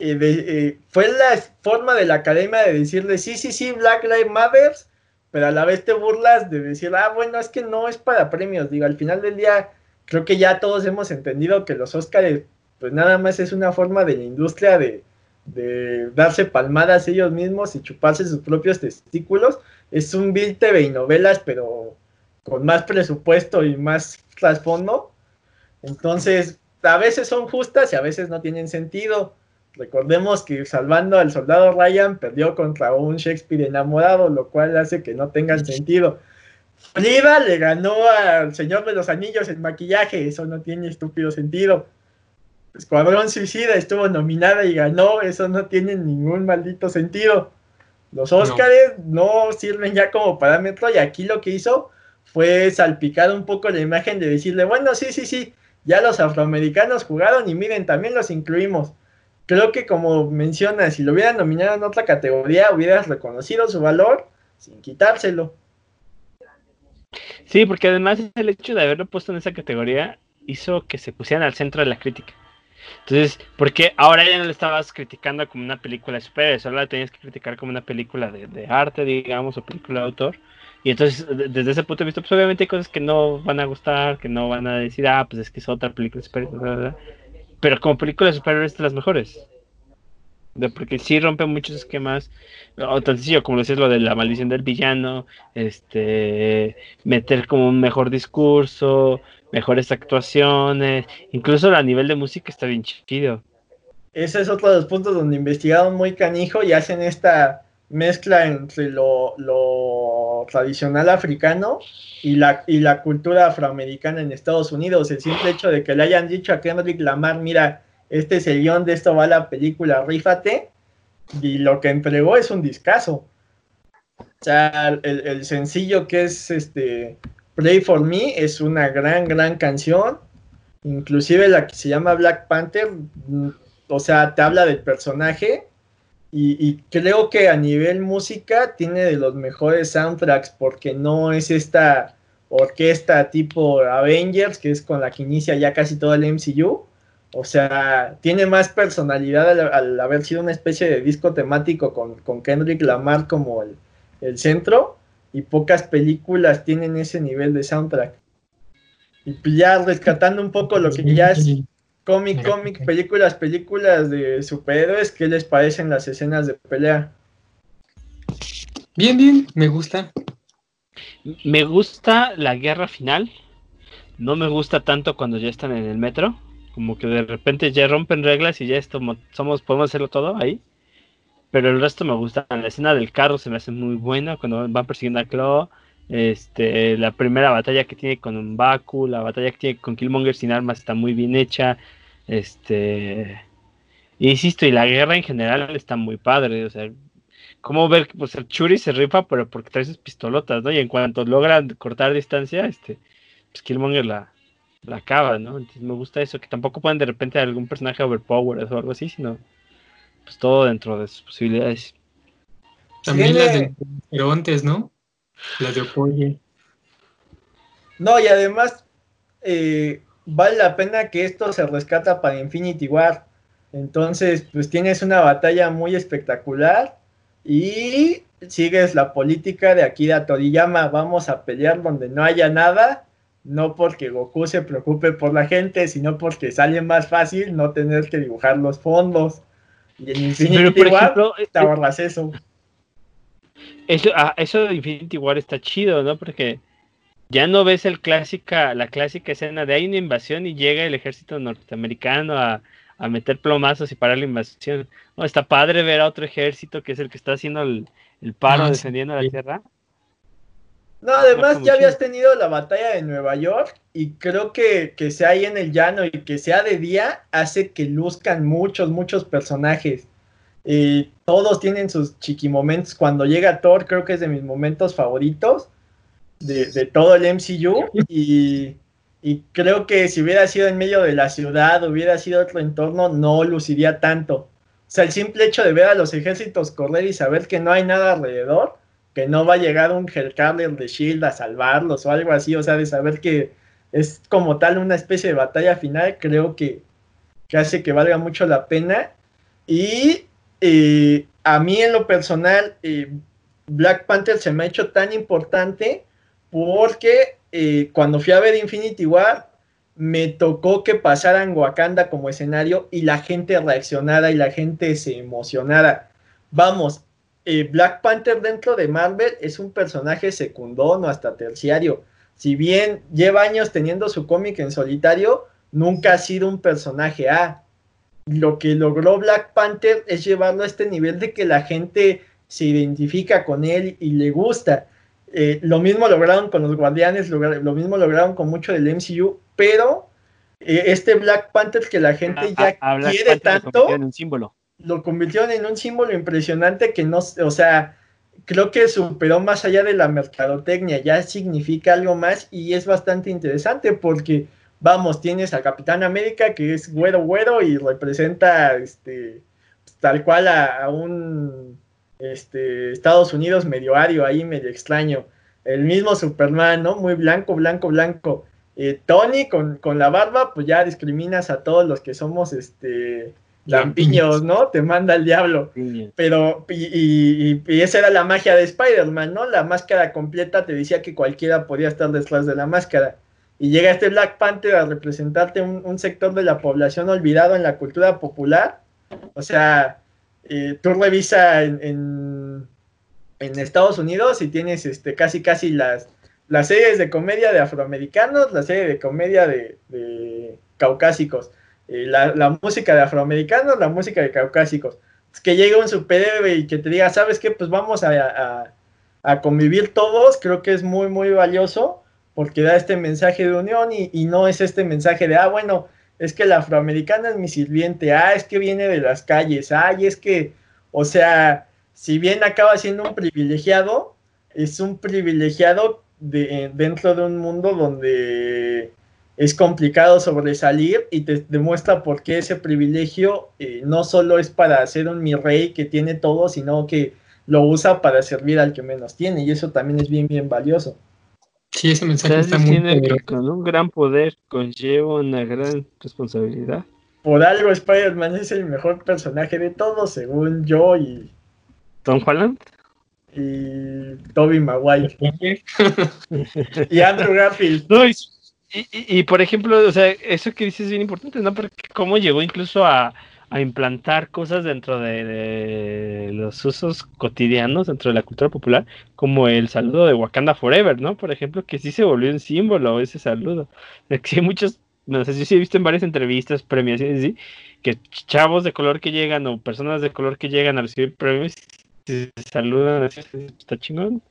eh, eh, fue la forma de la academia de decirle, sí, sí, sí, Black Lives Matter, pero a la vez te burlas de decir, ah, bueno, es que no es para premios. Digo, al final del día, creo que ya todos hemos entendido que los Oscars, pues nada más es una forma de la industria de, de darse palmadas ellos mismos y chuparse sus propios testículos. Es un Bill TV y novelas, pero con más presupuesto y más trasfondo. Entonces, a veces son justas y a veces no tienen sentido. Recordemos que salvando al soldado Ryan perdió contra un Shakespeare enamorado, lo cual hace que no tengan sentido. Frida le ganó al Señor de los Anillos en maquillaje, eso no tiene estúpido sentido. Escuadrón Suicida estuvo nominada y ganó, eso no tiene ningún maldito sentido. Los Óscares no. sirven ya como parámetro y aquí lo que hizo fue salpicar un poco la imagen de decirle, bueno, sí, sí, sí, ya los afroamericanos jugaron y miren, también los incluimos creo que como mencionas, si lo hubieran nominado en otra categoría, hubieras reconocido su valor sin quitárselo. Sí, porque además el hecho de haberlo puesto en esa categoría hizo que se pusieran al centro de la crítica. Entonces, porque ahora ya no le estabas criticando como una película de superhéroes, solo la tenías que criticar como una película de, arte, digamos, o película de autor. Y entonces, desde ese punto de vista, pues obviamente hay cosas que no van a gustar, que no van a decir, ah, pues es que es otra película de superhéroes, pero como película de superhéroes es de las mejores. Porque sí rompe muchos esquemas, o tan sencillo como decías lo de la maldición del villano, este meter como un mejor discurso, mejores actuaciones, incluso a nivel de música está bien chido. Ese es otro de los puntos donde investigaron muy canijo y hacen esta mezcla entre lo, tradicional africano y la, y la cultura afroamericana en Estados Unidos. El simple hecho de que le hayan dicho a Kendrick Lamar, mira, este es el guion de esto va la película, rífate, y lo que entregó es un discazo. O sea, el, sencillo que es este Play for Me es una gran, gran canción. Inclusive la que se llama Black Panther, mm, o sea, te habla del personaje y, creo que a nivel música tiene de los mejores soundtracks porque no es esta orquesta tipo Avengers, que es con la que inicia ya casi todo el MCU. O sea, tiene más personalidad al, haber sido una especie de disco temático con, Kendrick Lamar como el, el, centro. Y pocas películas tienen ese nivel de soundtrack. Y pues ya rescatando un poco lo que ya es Cómic, cómic, películas, películas de superhéroes, ¿qué les parecen las escenas de pelea? Bien, bien, me gusta. Me gusta la guerra final. No me gusta tanto cuando ya están en el metro. Como que de repente ya rompen reglas y ya esto, somos, podemos hacerlo todo ahí. Pero el resto me gusta. La escena del carro se me hace muy buena cuando van persiguiendo a Claw. Este, la primera batalla que tiene con Baku, la batalla que tiene con Killmonger sin armas está muy bien hecha. Este. insisto, y la guerra en general está muy padre, o sea, como ver pues el Churi se rifa, pero porque trae sus pistolotas, ¿no? Y en cuanto logran cortar distancia, este, pues Killmonger la, la acaba, ¿no? Entonces me gusta eso, que tampoco pueden de repente algún personaje overpowered o algo así, sino pues todo dentro de sus posibilidades. También las de Perontes, ¿no? Las de Okoye. No, y además eh, vale la pena que esto se rescata para Infinity War. Entonces, pues tienes una batalla muy espectacular y sigues la política de Akira Toriyama. Vamos a pelear donde no haya nada, no porque Goku se preocupe por la gente, sino porque sale más fácil no tener que dibujar los fondos. Y en Infinity War te ahorras eso. Eso, ah, eso de Infinity War está chido, ¿no? Porque ya no ves el clásica, la clásica escena de hay una invasión y llega el ejército norteamericano a, meter plomazos y parar la invasión. No, está padre ver a otro ejército que es el que está haciendo el, paro ah, defendiendo la tierra. No, además ya habías tenido la batalla de Nueva York y creo que, que sea ahí en el llano y que sea de día hace que luzcan muchos, muchos personajes. Y todos tienen sus chiquimomentos. Cuando llega Thor, creo que es de mis momentos favoritos de, todo el MCU. Y, y, creo que si hubiera sido en medio de la ciudad, hubiera sido otro entorno, no luciría tanto. O sea, el simple hecho de ver a los ejércitos correr y saber que no hay nada alrededor, que no va a llegar un Hellcarrier de Shield a salvarlos o algo así, o sea, de saber que es como tal una especie de batalla final, creo que, que hace que valga mucho la pena. Y eh, a mí en lo personal, eh, Black Panther se me ha hecho tan importante porque eh, cuando fui a ver Infinity War, me tocó que pasaran Wakanda como escenario y la gente reaccionara y la gente se emocionara. Vamos, Black Panther dentro de Marvel es un personaje secundón o hasta terciario. Si bien lleva años teniendo su cómic en solitario, nunca ha sido un personaje A lo que logró Black Panther es llevarlo a este nivel de que la gente se identifica con él y le gusta. Eh, lo mismo lograron con los Guardianes, lo, mismo lograron con mucho del MCU, pero eh, este Black Panther que la gente ya quiere tanto, en un símbolo. Lo convirtieron en un símbolo impresionante que no, o sea, creo que superó más allá de la mercadotecnia, ya significa algo más y es bastante interesante porque vamos, tienes a Capitán América que es güero güero y representa este tal cual a, un este, Estados Unidos medio ario ahí, medio extraño. El mismo Superman, ¿no? Muy blanco, blanco, blanco. Eh, Tony con, la barba, pues ya discriminas a todos los que somos este lampiños, ¿no? Te manda el diablo. Pero, y, y, esa era la magia de Spider-Man, ¿no? La máscara completa te decía que cualquiera podía estar detrás de la máscara y llega este Black Panther a representarte un, sector de la población olvidado en la cultura popular. O sea, eh, tú revisas en, en, Estados Unidos y tienes este, casi casi las, las series de comedia de afroamericanos, la serie de comedia de, caucásicos, eh, la, música de afroamericanos, la música de caucásicos. Es que llega un superhéroe y que te diga, ¿sabes qué? Pues vamos a, a convivir todos, creo que es muy, muy valioso porque da este mensaje de unión y, no es este mensaje de, ah, bueno, es que la afroamericana es mi sirviente, ah, es que viene de las calles, ah, y es que, o sea, si bien acaba siendo un privilegiado, es un privilegiado de, dentro de un mundo donde es complicado sobresalir y te demuestra por qué ese privilegio eh, no solo es para ser un mi rey que tiene todo, sino que lo usa para servir al que menos tiene y eso también es bien, bien valioso. Sí, ese mensaje está muy que con un gran poder conlleva una gran responsabilidad. Por algo Spider-Man es el mejor personaje de todos, según yo y... ¿Tom Holland? Y Toby Maguire. [LAUGHS] y Andrew Garfield. Y, y, por ejemplo, o sea, eso que dices es bien importante, ¿no? Porque cómo llegó incluso a, a implantar cosas dentro de, los usos cotidianos, dentro de la cultura popular, como el saludo de Wakanda Forever, ¿no? Por ejemplo, que sí se volvió un símbolo ese saludo. [LAUGHS] Que hay muchos, no sé si sí he visto en varias entrevistas, premiaciones, que chavos de color que llegan o personas de color que llegan a recibir premios se saludan así, está chingón.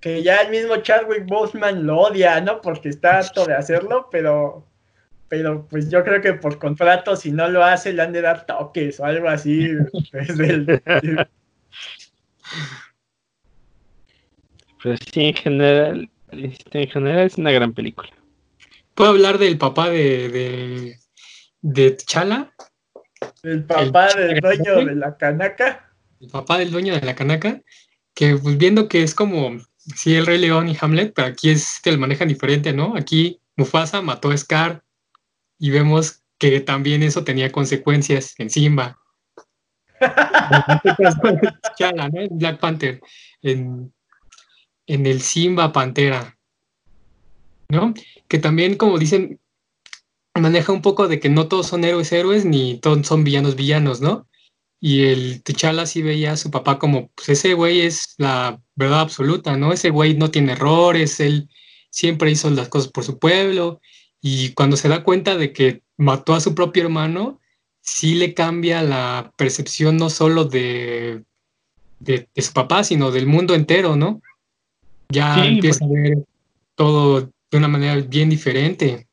Que ya el mismo Chadwick Boseman lo odia, ¿no? Porque está harto de hacerlo, pero pero pues yo creo que por contrato, si no lo hace, le han de dar toques o algo así. [LAUGHS] [LAUGHS] Pero sí, en general, este, en general es una gran película. ¿Puedo hablar del papá de, de, de Chala? El papá del dueño de la canaca. El papá del dueño de la canaca, que pues viendo que es como, sí, el Rey León y Hamlet, pero aquí es que lo manejan diferente, ¿no? Aquí Mufasa mató a Scar y vemos que también eso tenía consecuencias en Simba. [LAUGHS] Chala, ¿no? Black Panther. En, en el Simba Pantera. ¿No? Que también, como dicen, maneja un poco de que no todos son héroes héroes ni todos son villanos villanos, ¿no? Y el T'Challa sí veía a su papá como, pues ese güey es la verdad absoluta, ¿no? Ese güey no tiene errores, él siempre hizo las cosas por su pueblo y cuando se da cuenta de que mató a su propio hermano, sí le cambia la percepción no solo de, de, su papá, sino del mundo entero, ¿no? Ya empieza a ver todo de una manera bien diferente.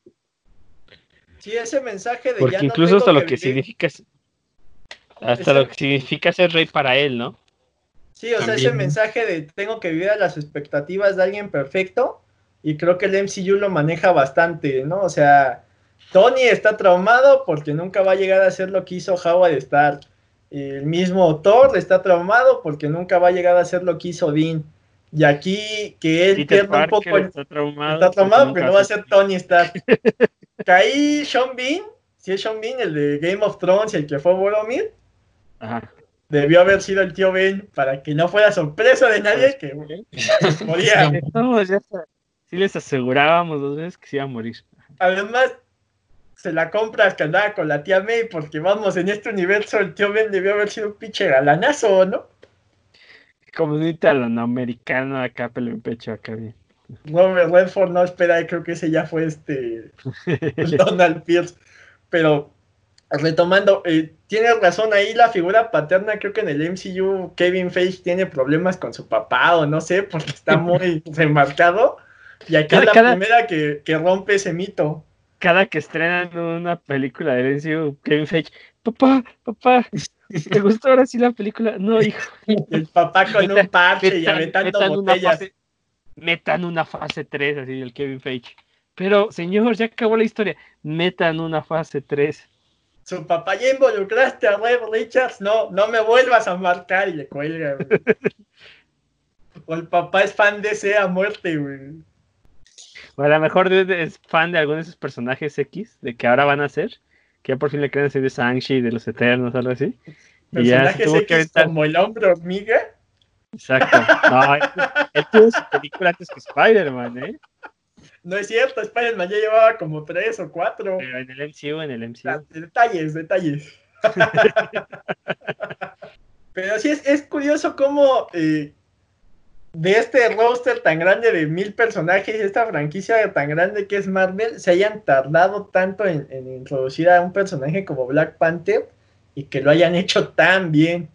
Sí, ese mensaje de Porque incluso hasta lo que significa hasta lo que significa ser rey para él, ¿no? Sí, o sea, ese mensaje de tengo que vivir a las expectativas de alguien perfecto, y creo que el MCU lo maneja bastante, ¿no? O sea, Tony está traumado porque nunca va a llegar a ser lo que hizo Howard Stark. El mismo Thor está traumado porque nunca va a llegar a ser lo que hizo Dean. Y aquí que él pierda un poco. Está traumado, está traumado pero no va a ser Tony Stark. [LAUGHS] Caí Sean Bean, si es Sean Bean, el de Game of Thrones, el que fue Boromir. Ajá. Debió haber sido el tío Ben para que no fuera sorpresa de nadie que [LAUGHS] moría. No, ya Sí les asegurábamos dos veces que se iba a morir. Además, se la compras que andaba con la tía May porque vamos, en este universo el tío Ben debió haber sido un pinche galanazo, ¿no? Como un italoamericano acá, pelo en pecho, acá bien. Robert Redford no espera, creo que ese ya fue este [LAUGHS] Donald Pierce. Pero retomando, eh, tienes razón ahí, la figura paterna, creo que en el MCU Kevin Feige tiene problemas con su papá o no sé, porque está [LAUGHS] muy remarcado. Y acá es la primera que, que, rompe ese mito. Cada que estrenan una película de MCU, Kevin Feige, papá, papá, ¿te gustó ahora sí la película? No, hijo. [LAUGHS] El papá con un parche y aventando botellas metan una fase 3, así el Kevin Feige. Pero, señor, ya acabó la historia. Metan una fase 3. Su papá ya involucraste a Red Richards. No, no me vuelvas a marcar y le cuelga, [LAUGHS] o el papá es fan de ese a muerte, güey. O a lo mejor es fan de algunos de esos personajes X, de que ahora van a ser. Que ya por fin le creen ser de Sanchi, de los Eternos, algo así. Personajes X como el hombre hormiga. Exacto. No, [LAUGHS] él, tuvo su película antes que Spider-Man, ¿eh? No es cierto, Spider-Man ya llevaba como tres o cuatro. Pero en el MCU, en el MCU. Ah, detalles, detalles. [LAUGHS] Pero sí es, es curioso cómo eh, de este roster tan grande de mil personajes, esta franquicia tan grande que es Marvel, se hayan tardado tanto en, en introducir a un personaje como Black Panther y que lo hayan hecho tan bien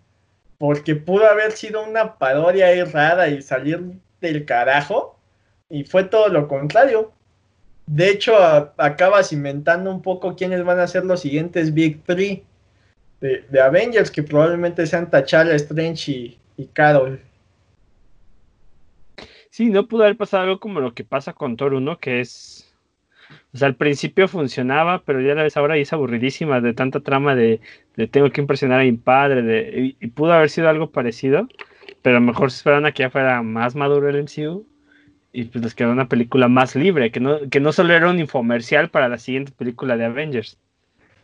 porque pudo haber sido una parodia errada y salir del carajo, y fue todo lo contrario. De hecho, acabas inventando un poco quiénes van a ser los siguientes Big Three de, Avengers, que probablemente sean T'Challa, Strange y, y Carol. Sí, no pudo haber pasado algo como lo que pasa con Thor 1, que es o sea, al principio funcionaba, pero ya la vez ahora es aburridísima de tanta trama de, tengo que impresionar a mi padre, de, y, pudo haber sido algo parecido, pero a mejor se esperaban a que ya fuera más maduro el MCU y pues les quedó una película más libre, que no, que no solo era un infomercial para la siguiente película de Avengers.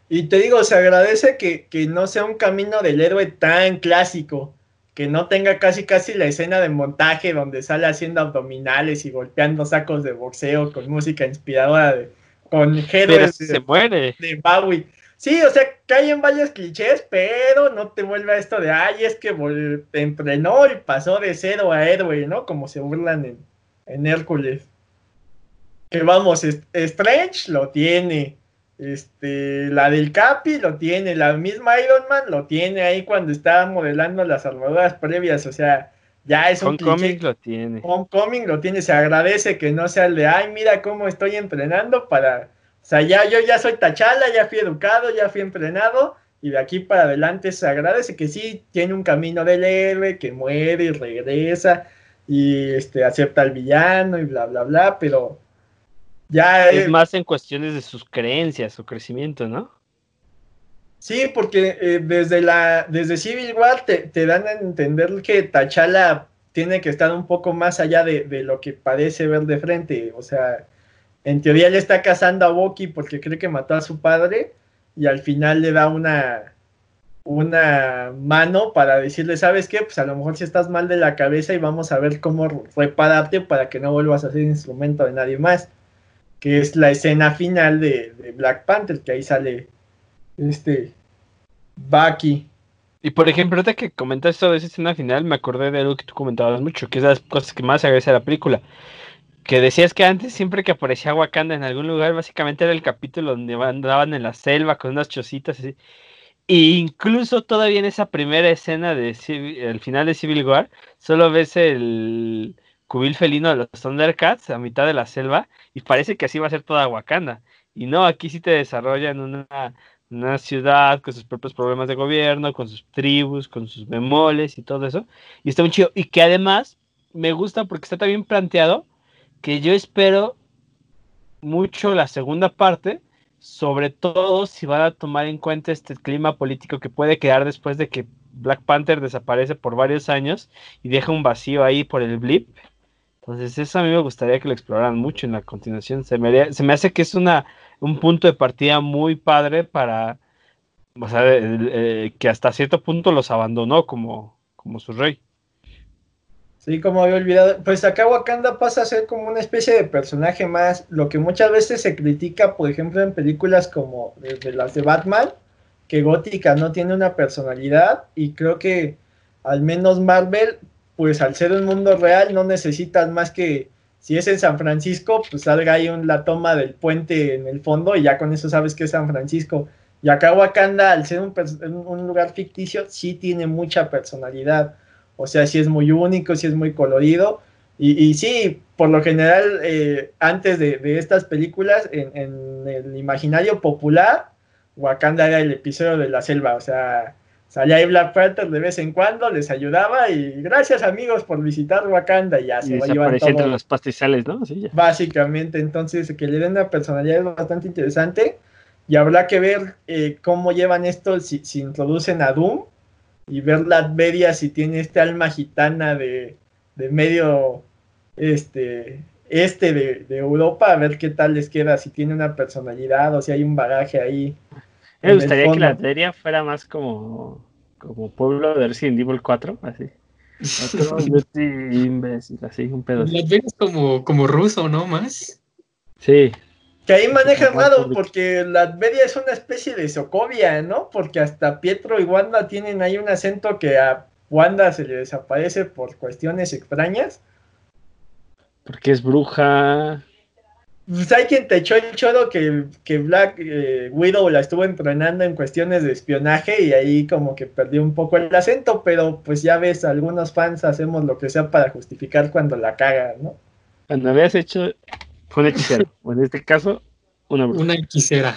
Y te digo, se agradece que, que no sea un camino del héroe tan clásico, que no tenga casi casi la escena de montaje donde sale haciendo abdominales y golpeando sacos de boxeo con música inspiradora de con héroes se muere. de Bowie. Sí, o sea, caen varios clichés, pero no te vuelve a esto de, ay, es que entrenó y pasó de cero a héroe, ¿no? Como se burlan en, en Hércules. Que vamos, Strange lo tiene, este, la del Capi lo tiene, la misma Iron Man lo tiene ahí cuando estaba modelando las armaduras previas, o sea, ya es un Homecoming lo tiene. Homecoming lo tiene, se agradece que no sea el de, ay, mira cómo estoy entrenando para sea, ya yo ya soy Tachala, ya fui educado, ya fui entrenado, y de aquí para adelante se agradece que sí tiene un camino del héroe, que muere y regresa, y este acepta al villano y bla bla bla, pero ya es más en cuestiones de sus creencias, su crecimiento, ¿no? Sí, porque eh, desde la desde Civil War te, te, dan a entender que T'Challa tiene que estar un poco más allá de, de, lo que parece ver de frente. O sea, en teoría le está cazando a Bucky porque cree que mató a su padre y al final le da una una mano para decirle, ¿sabes qué? Pues a lo mejor si estás mal de la cabeza y vamos a ver cómo repararte para que no vuelvas a ser instrumento de nadie más. Que es la escena final de, de Black Panther, que ahí sale este Bucky. Y por ejemplo, ahorita que comentaste sobre esa escena final, me acordé de algo que tú comentabas mucho, que es las cosas que más agradece a la película. Que decías que antes, siempre que aparecía Wakanda en algún lugar, básicamente era el capítulo donde andaban en la selva con unas chocitas así. Incluso todavía en esa primera escena de el final de Civil War, solo ves el cubil felino de los Thundercats a mitad de la selva y parece que así va a ser toda Wakanda. Y no, aquí sí te desarrollan una una ciudad con sus propios problemas de gobierno, con sus tribus, con sus bemoles y todo eso. Y está muy chido. Y que además me gusta porque está también planteado que yo espero mucho la segunda parte, sobre todo si van a tomar en cuenta este clima político que puede quedar después de que Black Panther desaparece por varios años y deja un vacío ahí por el blip. Entonces eso a mí me gustaría que lo exploraran mucho en la continuación. Se me, se me hace que es una un punto de partida muy padre para, o sea, eh, que hasta cierto punto los abandonó como, como su rey. Sí, como había olvidado, pues acá Wakanda pasa a ser como una especie de personaje más, lo que muchas veces se critica, por ejemplo, en películas como las de Batman, que Gótica no tiene una personalidad y creo que al menos Marvel, pues al ser un mundo real no necesitas más que si es en San Francisco, pues salga ahí la toma del puente en el fondo y ya con eso sabes que es San Francisco. Y acá Wakanda, al ser un, lugar ficticio, sí tiene mucha personalidad. O sea, sí es muy único, sí es muy colorido. Y, sí, por lo general, eh, antes de, estas películas, en, en, el imaginario popular, Wakanda era el episodio de la selva. O sea, Salía ahí Black Panther de vez en cuando, les ayudaba y gracias amigos por visitar Wakanda y ya se va a llevar todo. entre los pastizales, ¿no? Sí, Básicamente, entonces que le den una personalidad bastante interesante y habrá que ver eh, cómo llevan esto si, si, introducen a Doom y ver la Adveria si tiene este alma gitana de, de medio este este de, de, Europa, a ver qué tal les queda, si tiene una personalidad o si hay un bagaje ahí me gustaría que la feria fuera más como, como pueblo de Resident Evil 4, así. [LAUGHS] imbécil, así, un pedo. La es como, como ruso, ¿no? Más. Sí. Que ahí maneja raro, porque la Adveria es una especie de Socovia, ¿no? Porque hasta Pietro y Wanda tienen ahí un acento que a Wanda se le desaparece por cuestiones extrañas. Porque es bruja. Pues hay quien te echó el choro que, que Black eh, Widow la estuvo entrenando en cuestiones de espionaje y ahí como que perdió un poco el acento, pero pues ya ves, algunos fans hacemos lo que sea para justificar cuando la cagan, ¿no? Cuando habías hecho, fue un hechicero, o en este caso, una Una hechicera.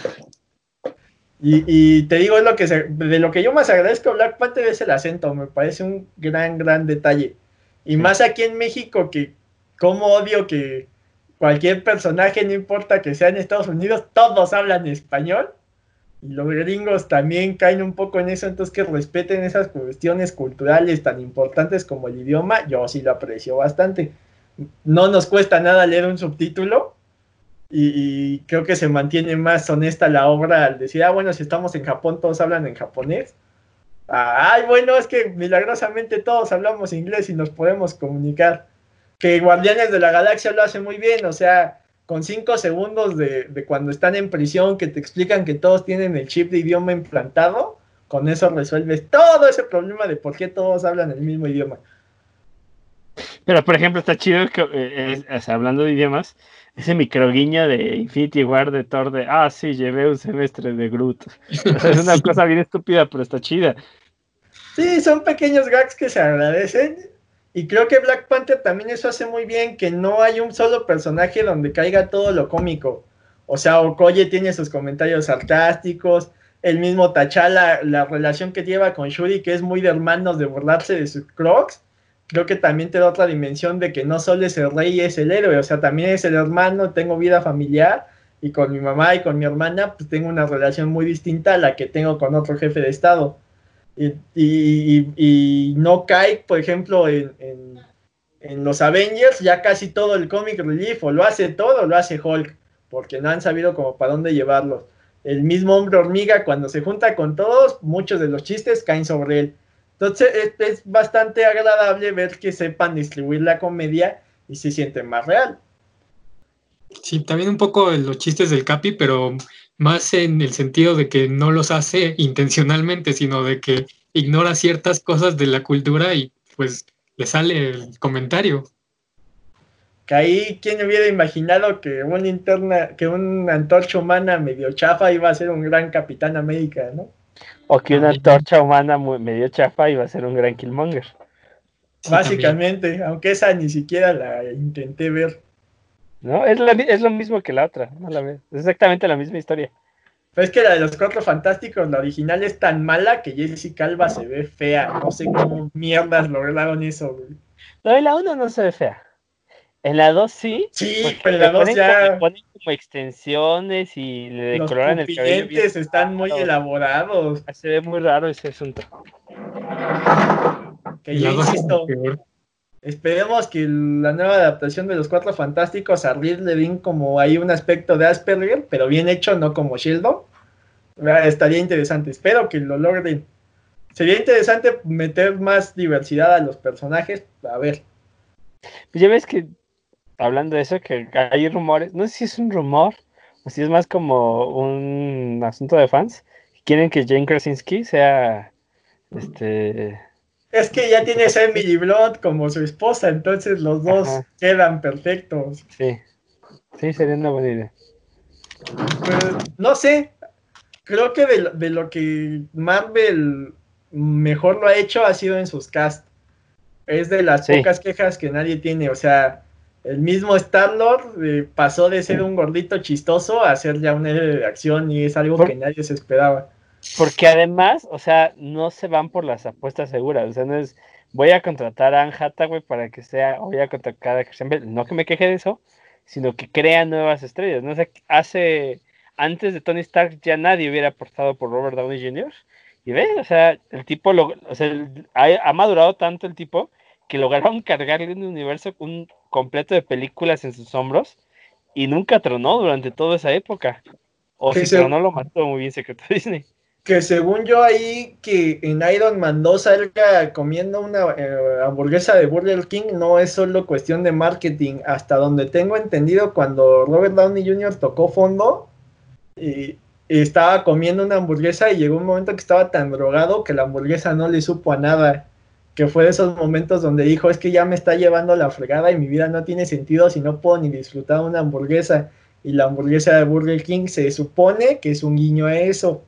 Y, y, te digo, es lo que de lo que yo más agradezco a Black Panther es el acento, me parece un gran, gran detalle. Y más aquí en México, que como odio que cualquier personaje, no importa que sea en Estados Unidos, todos hablan español. Y los gringos también caen un poco en eso, entonces que respeten esas cuestiones culturales tan importantes como el idioma, yo sí lo aprecio bastante. No nos cuesta nada leer un subtítulo y, creo que se mantiene más honesta la obra al decir, ah, bueno, si estamos en Japón, todos hablan en japonés. ay, bueno, es que milagrosamente todos hablamos inglés y nos podemos comunicar que Guardianes de la Galaxia lo hace muy bien, o sea, con cinco segundos de, cuando están en prisión que te explican que todos tienen el chip de idioma implantado, con eso resuelves todo ese problema de por qué todos hablan el mismo idioma. Pero, por ejemplo, está chido que, eh, hablando de idiomas, ese microguiño de Infinity War de Thor de, ah, sí, llevé un semestre de Groot. [LAUGHS] es una cosa bien estúpida, pero está chida. Sí, son pequeños gags que se agradecen y creo que Black Panther también eso hace muy bien, que no hay un solo personaje donde caiga todo lo cómico. O sea, Okoye tiene sus comentarios sarcásticos, el mismo Tachala, la relación que lleva con Shuri, que es muy de hermanos de burlarse de sus crocs, creo que también te da otra dimensión de que no solo es el rey y es el héroe, o sea, también es el hermano, tengo vida familiar, y con mi mamá y con mi hermana, pues tengo una relación muy distinta a la que tengo con otro jefe de Estado. Y, y, no cae, por ejemplo, en, en, los Avengers, ya casi todo el cómic relief, o lo hace todo, lo hace Hulk, porque no han sabido como para dónde llevarlo el mismo hombre hormiga cuando se junta con todos, muchos de los chistes caen sobre él. Entonces es, bastante agradable ver que sepan distribuir la comedia y se siente más real. Sí, también un poco los chistes del Capi, pero más en el sentido de que no los hace intencionalmente, sino de que ignora ciertas cosas de la cultura y pues le sale el comentario. Que ahí, ¿quién hubiera imaginado que una interna, que una antorcha humana medio chafa iba a ser un gran Capitán América, ¿no? O que una antorcha humana medio chafa iba a ser un gran Killmonger. Básicamente, aunque esa ni siquiera la intenté ver. No, es, es lo mismo que la otra, no la Es exactamente la misma historia. Pero es que la de los cuatro fantásticos, la original es tan mala que Jessica Alba se ve fea. No sé cómo mierdas lograron eso, güey. No, y la uno no se ve fea. En la 2 sí. Sí, pero en la 2 ya. Le ponen como extensiones y le decoloran el cabello. Los están muy elaborados. Se ve muy raro ese asunto. Que yo insisto. Esperemos que la nueva adaptación de los Cuatro Fantásticos a Reed le den como ahí un aspecto de Asperger, pero bien hecho, no como Sheldon. Estaría interesante. Espero que lo logren. Sería interesante meter más diversidad a los personajes. A ver. Pues ya ves que hablando de eso, que hay rumores, no sé si es un rumor o si es más como un asunto de fans, quieren que Jane Krasinski sea este es que ya tienes a Emily Blunt como su esposa, entonces los dos quedan perfectos. Sí, sí, sería una buena idea. Pues, no sé, creo que de, lo que Marvel mejor lo ha hecho ha sido en sus cast. Es de las pocas quejas que nadie tiene, o sea, el mismo Star-Lord eh, pasó de ser un gordito chistoso a ser ya un héroe de acción y es algo que nadie se esperaba. Porque además, o sea, no se van por las apuestas seguras, o sea, no es voy a contratar a Anne Hathaway para que sea, o voy a contratar a Christian Bale, no que me queje de eso, sino que crea nuevas estrellas, ¿no? sé hace, antes de Tony Stark ya nadie hubiera apostado por Robert Downey Jr., y ve, o sea, el tipo, lo, o sea, ha, ha madurado tanto el tipo que lograron [LAUGHS] cargarle un universo un completo de películas en sus hombros y nunca tronó durante toda esa época. O si tronó lo mató muy bien Secreto [LAUGHS] Disney. Que según yo ahí que en Iron Man 2 salga comiendo una eh, hamburguesa de Burger King no es solo cuestión de marketing. Hasta donde tengo entendido cuando Robert Downey Jr. tocó fondo y estaba comiendo una hamburguesa y llegó un momento que estaba tan drogado que la hamburguesa no le supo a nada que fue de esos momentos donde dijo, es que ya me está llevando la fregada y mi vida no tiene sentido si no puedo ni disfrutar una hamburguesa. Y la hamburguesa de Burger King se supone que es un guiño a eso.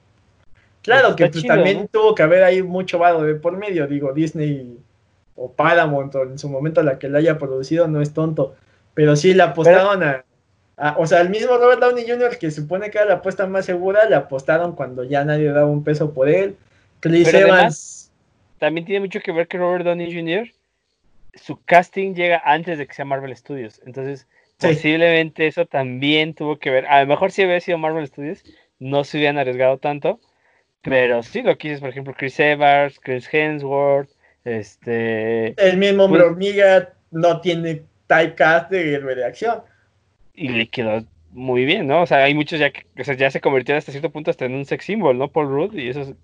Claro que pues, también tuvo que haber ahí mucho vado de por medio, digo, Disney o Paramount en su momento la que la haya producido no es tonto, pero sí le apostaron a, o sea, el mismo Robert Downey Jr. que supone que era la apuesta más segura, le apostaron cuando ya nadie daba un peso por él. Chris Evans también tiene mucho que ver que Robert Downey Jr. su casting llega antes de que sea Marvel Studios. Entonces, posiblemente eso también tuvo que ver. A lo mejor si hubiera sido Marvel Studios, no se hubieran arriesgado tanto. Pero sí, lo que dices, por ejemplo, Chris Evans, Chris Hemsworth, este. El mismo hombre pues hormiga no tiene typecast de héroe de acción. Y le quedó muy bien, ¿no? O sea, hay muchos ya que o sea, ya se convirtieron hasta cierto punto hasta en un sex symbol, ¿no? Paul Rudd y eso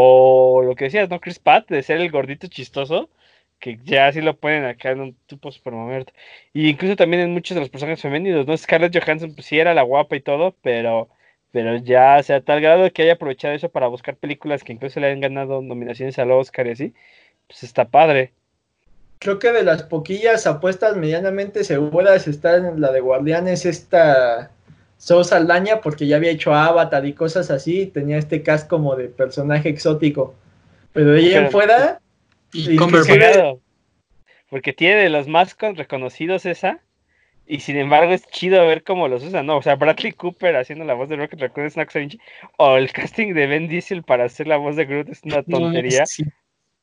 o lo que decías, ¿no? Chris Pratt de ser el gordito chistoso, que ya sí lo ponen acá en un tipo super momento. Y incluso también en muchos de los personajes femeninos, ¿no? Scarlett Johansson pues sí era la guapa y todo, pero pero ya, o sea, tal grado que haya aprovechado eso para buscar películas que incluso le han ganado nominaciones al Oscar y así, pues está padre. Creo que de las poquillas apuestas medianamente seguras está en la de Guardianes esta So Saldaña porque ya había hecho Avatar y cosas así, tenía este cast como de personaje exótico. Pero de ahí en fuera. Y, porque tiene de los más reconocidos esa. Y sin embargo es chido ver cómo los usan, ¿no? O sea, Bradley Cooper haciendo la voz de Rocket Raccoon es una cosa O el casting de Ben Diesel para hacer la voz de Groot es una [LAUGHS] tontería.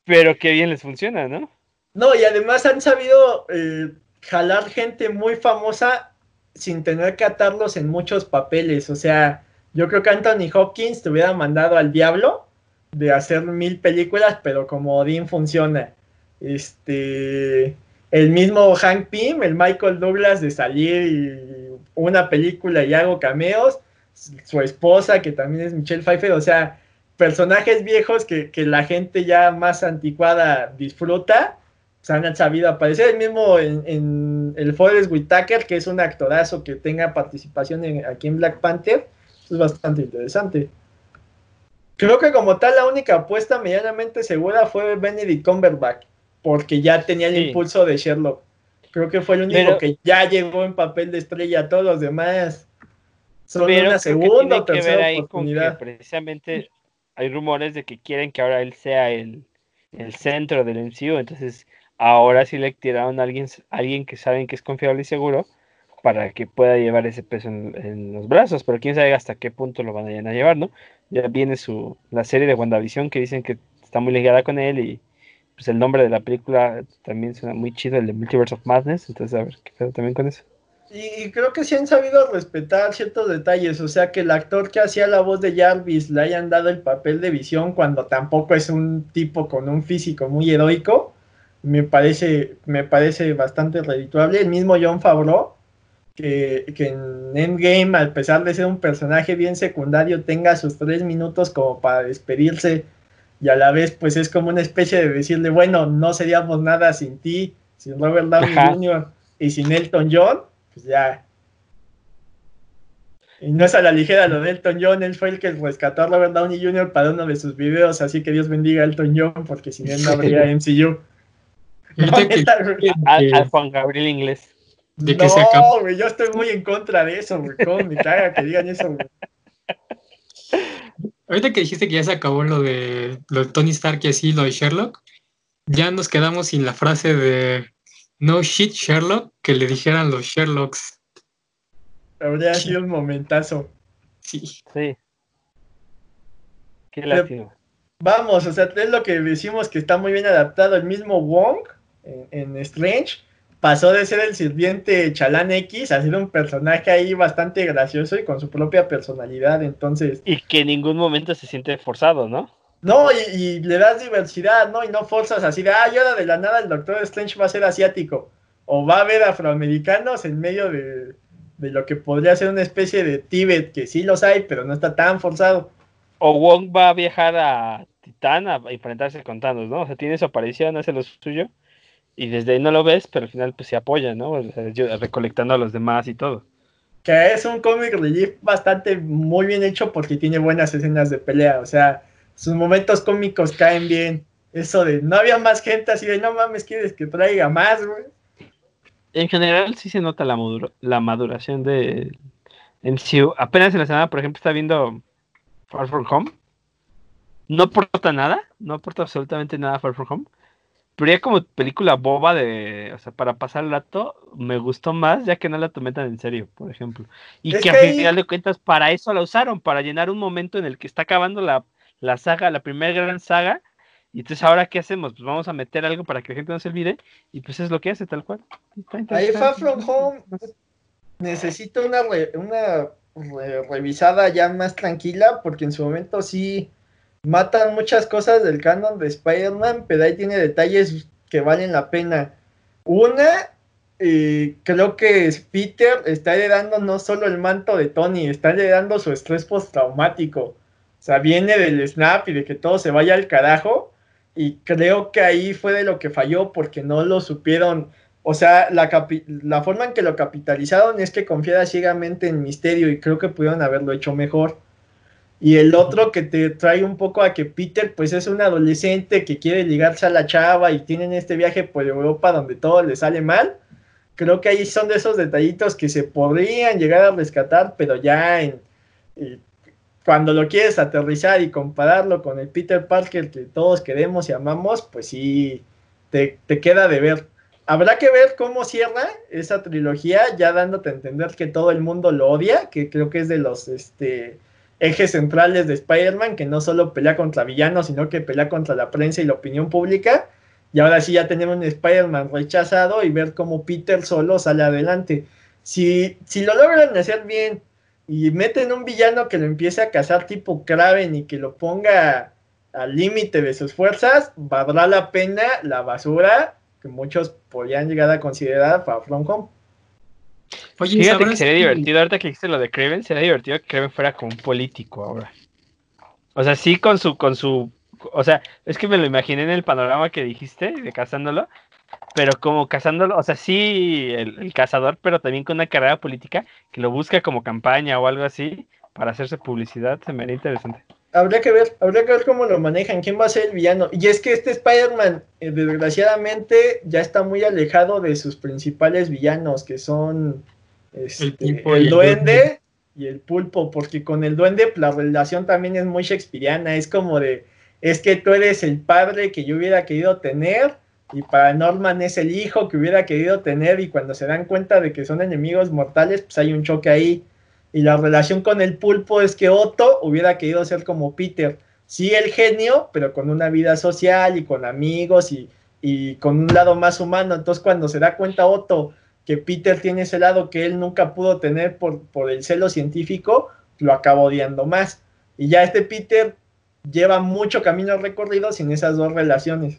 Pero qué bien les funciona, ¿no? No, y además han sabido eh, jalar gente muy famosa sin tener que atarlos en muchos papeles. O sea, yo creo que Anthony Hopkins te hubiera mandado al diablo de hacer mil películas, pero como Odin funciona. Este el mismo Hank Pym, el Michael Douglas de salir y una película y hago cameos, su esposa que también es Michelle Pfeiffer, o sea, personajes viejos que, la gente ya más anticuada disfruta, se han sabido aparecer, el mismo en, el Forest Whitaker, que es un actorazo que tenga participación aquí en Black Panther, es bastante interesante. Creo que como tal la única apuesta medianamente segura fue Benedict Cumberbatch porque ya tenía el impulso de Sherlock. Creo que fue el único que ya llegó en papel de estrella, todos los demás son una segunda o tercera oportunidad. precisamente hay rumores de que quieren que ahora él sea el, centro del MCU, entonces ahora sí le tiraron a alguien, alguien que saben que es confiable y seguro para que pueda llevar ese peso en, los brazos, pero quién sabe hasta qué punto lo van a llevar, ¿no? Ya viene su la serie de WandaVision que dicen que está muy ligada con él y pues el nombre de la película también suena muy chido, el de Multiverse of Madness, entonces a ver qué pedo también con eso. Y, creo que sí han sabido respetar ciertos detalles, o sea que el actor que hacía la voz de Jarvis le hayan dado el papel de visión cuando tampoco es un tipo con un físico muy heroico, me parece, me parece bastante redituable. El mismo John Favreau, que, que en Endgame, a pesar de ser un personaje bien secundario, tenga sus tres minutos como para despedirse y a la vez pues es como una especie de decirle, bueno, no seríamos nada sin ti, sin Robert Downey Jr. y sin Elton John, pues ya. Y no es a la ligera lo de Elton John, él fue el que rescató a Robert Downey Jr. para uno de sus videos, así que Dios bendiga a Elton John, porque sin él no [LAUGHS] habría MCU. Al Juan Gabriel Inglés. De que no, güey, yo estoy muy en contra de eso, güey. ¿Cómo me caga que digan eso, güey? Ahorita que dijiste que ya se acabó lo de, lo Tony Stark y así, lo de Sherlock, ya nos quedamos sin la frase de no shit Sherlock que le dijeran los Sherlocks. Habría sido un momentazo. Sí. Sí. Qué lástima. Vamos, o sea, es lo que decimos que está muy bien adaptado. El mismo Wong en Strange pasó de ser el sirviente Chalán X a ser un personaje ahí bastante gracioso y con su propia personalidad, entonces... Y que en ningún momento se siente forzado, ¿no? No, y, le das diversidad, ¿no? Y no forzas así de, ah, y ahora de la nada el Doctor Strange va a ser asiático, o va a haber afroamericanos en medio de, de lo que podría ser una especie de Tíbet, que sí los hay, pero no está tan forzado. O Wong va a viajar a Titán a enfrentarse con Thanos, ¿no? O sea, tiene su aparición, hace lo suyo y desde ahí no lo ves, pero al final pues se apoya, ¿no? recolectando a los demás y todo. Que es un cómic relief bastante muy bien hecho porque tiene buenas escenas de pelea, o sea, sus momentos cómicos caen bien. Eso de no había más gente así de no mames, quieres que traiga más, güey. En general sí se nota la, la maduración de MCU. Apenas en la semana, por ejemplo, está viendo Far From Home. No aporta nada, no aporta absolutamente nada Far From Home pero ya como película boba de, o sea, para pasar el rato, me gustó más ya que no la tomé tan en serio, por ejemplo. Y que, a final de cuentas para eso la usaron, para llenar un momento en el que está acabando la, la saga, la primera gran saga. Y entonces ahora qué hacemos? Pues vamos a meter algo para que la gente no se olvide. Y pues es lo que hace tal cual. Ahí Far From Home necesito una, una revisada ya más tranquila porque en su momento sí matan muchas cosas del canon de Spider-Man, pero ahí tiene detalles que valen la pena. Una, creo que Peter está heredando no solo el manto de Tony, está heredando su estrés postraumático. O sea, viene del snap y de que todo se vaya al carajo. Y creo que ahí fue de lo que falló porque no lo supieron. O sea, la, la forma en que lo capitalizaron es que confiara ciegamente en Misterio y creo que pudieron haberlo hecho mejor. Y el otro que te trae un poco a que Peter pues es un adolescente que quiere ligarse a la chava y tienen este viaje por Europa donde todo le sale mal. Creo que ahí son de esos detallitos que se podrían llegar a rescatar, pero ya en, eh, cuando lo quieres aterrizar y compararlo con el Peter Parker que todos queremos y amamos, pues sí, te, te queda de ver. habrá que ver cómo cierra esa trilogía, ya dándote a entender que todo el mundo lo odia, que creo que es de los este, ejes centrales de Spider-Man, que no solo pelea contra villanos, sino que pelea contra la prensa y la opinión pública. Y ahora sí ya tenemos un Spider-Man rechazado y ver cómo Peter solo sale adelante. Si, si lo logran hacer bien y meten un villano que lo empiece a cazar tipo Kraven y que lo ponga al límite de sus fuerzas, valdrá la pena la basura que muchos podrían llegar a considerar para From. Oye, Fíjate que sería divertido, ahorita que dijiste lo de Kraven, sería divertido que Kraven fuera como un político ahora. O sea, sí con su, con su, o sea, es que me lo imaginé en el panorama que dijiste de cazándolo, pero como cazándolo, o sea, sí el, cazador, pero también con una carrera política que lo busca como campaña o algo así para hacerse publicidad, se me haría interesante. Habría que ver, habría que ver cómo lo manejan, quién va a ser el villano. Y es que este Spider-Man, eh, desgraciadamente, ya está muy alejado de sus principales villanos, que son este, el, duende y el pulpo, porque con el duende la relación también es muy shakespeariana, es como de, es que tú eres el padre que yo hubiera querido tener, y para Norman es el hijo que hubiera querido tener, y cuando se dan cuenta de que son enemigos mortales, pues hay un choque ahí y la relación con el pulpo es que Otto hubiera querido ser como Peter. Sí, el genio, pero con una vida social y con amigos y, con un lado más humano. Entonces, cuando se da cuenta Otto que Peter tiene ese lado que él nunca pudo tener por, por el celo científico, lo acaba odiando más. Y ya este Peter lleva mucho camino recorrido sin esas dos relaciones.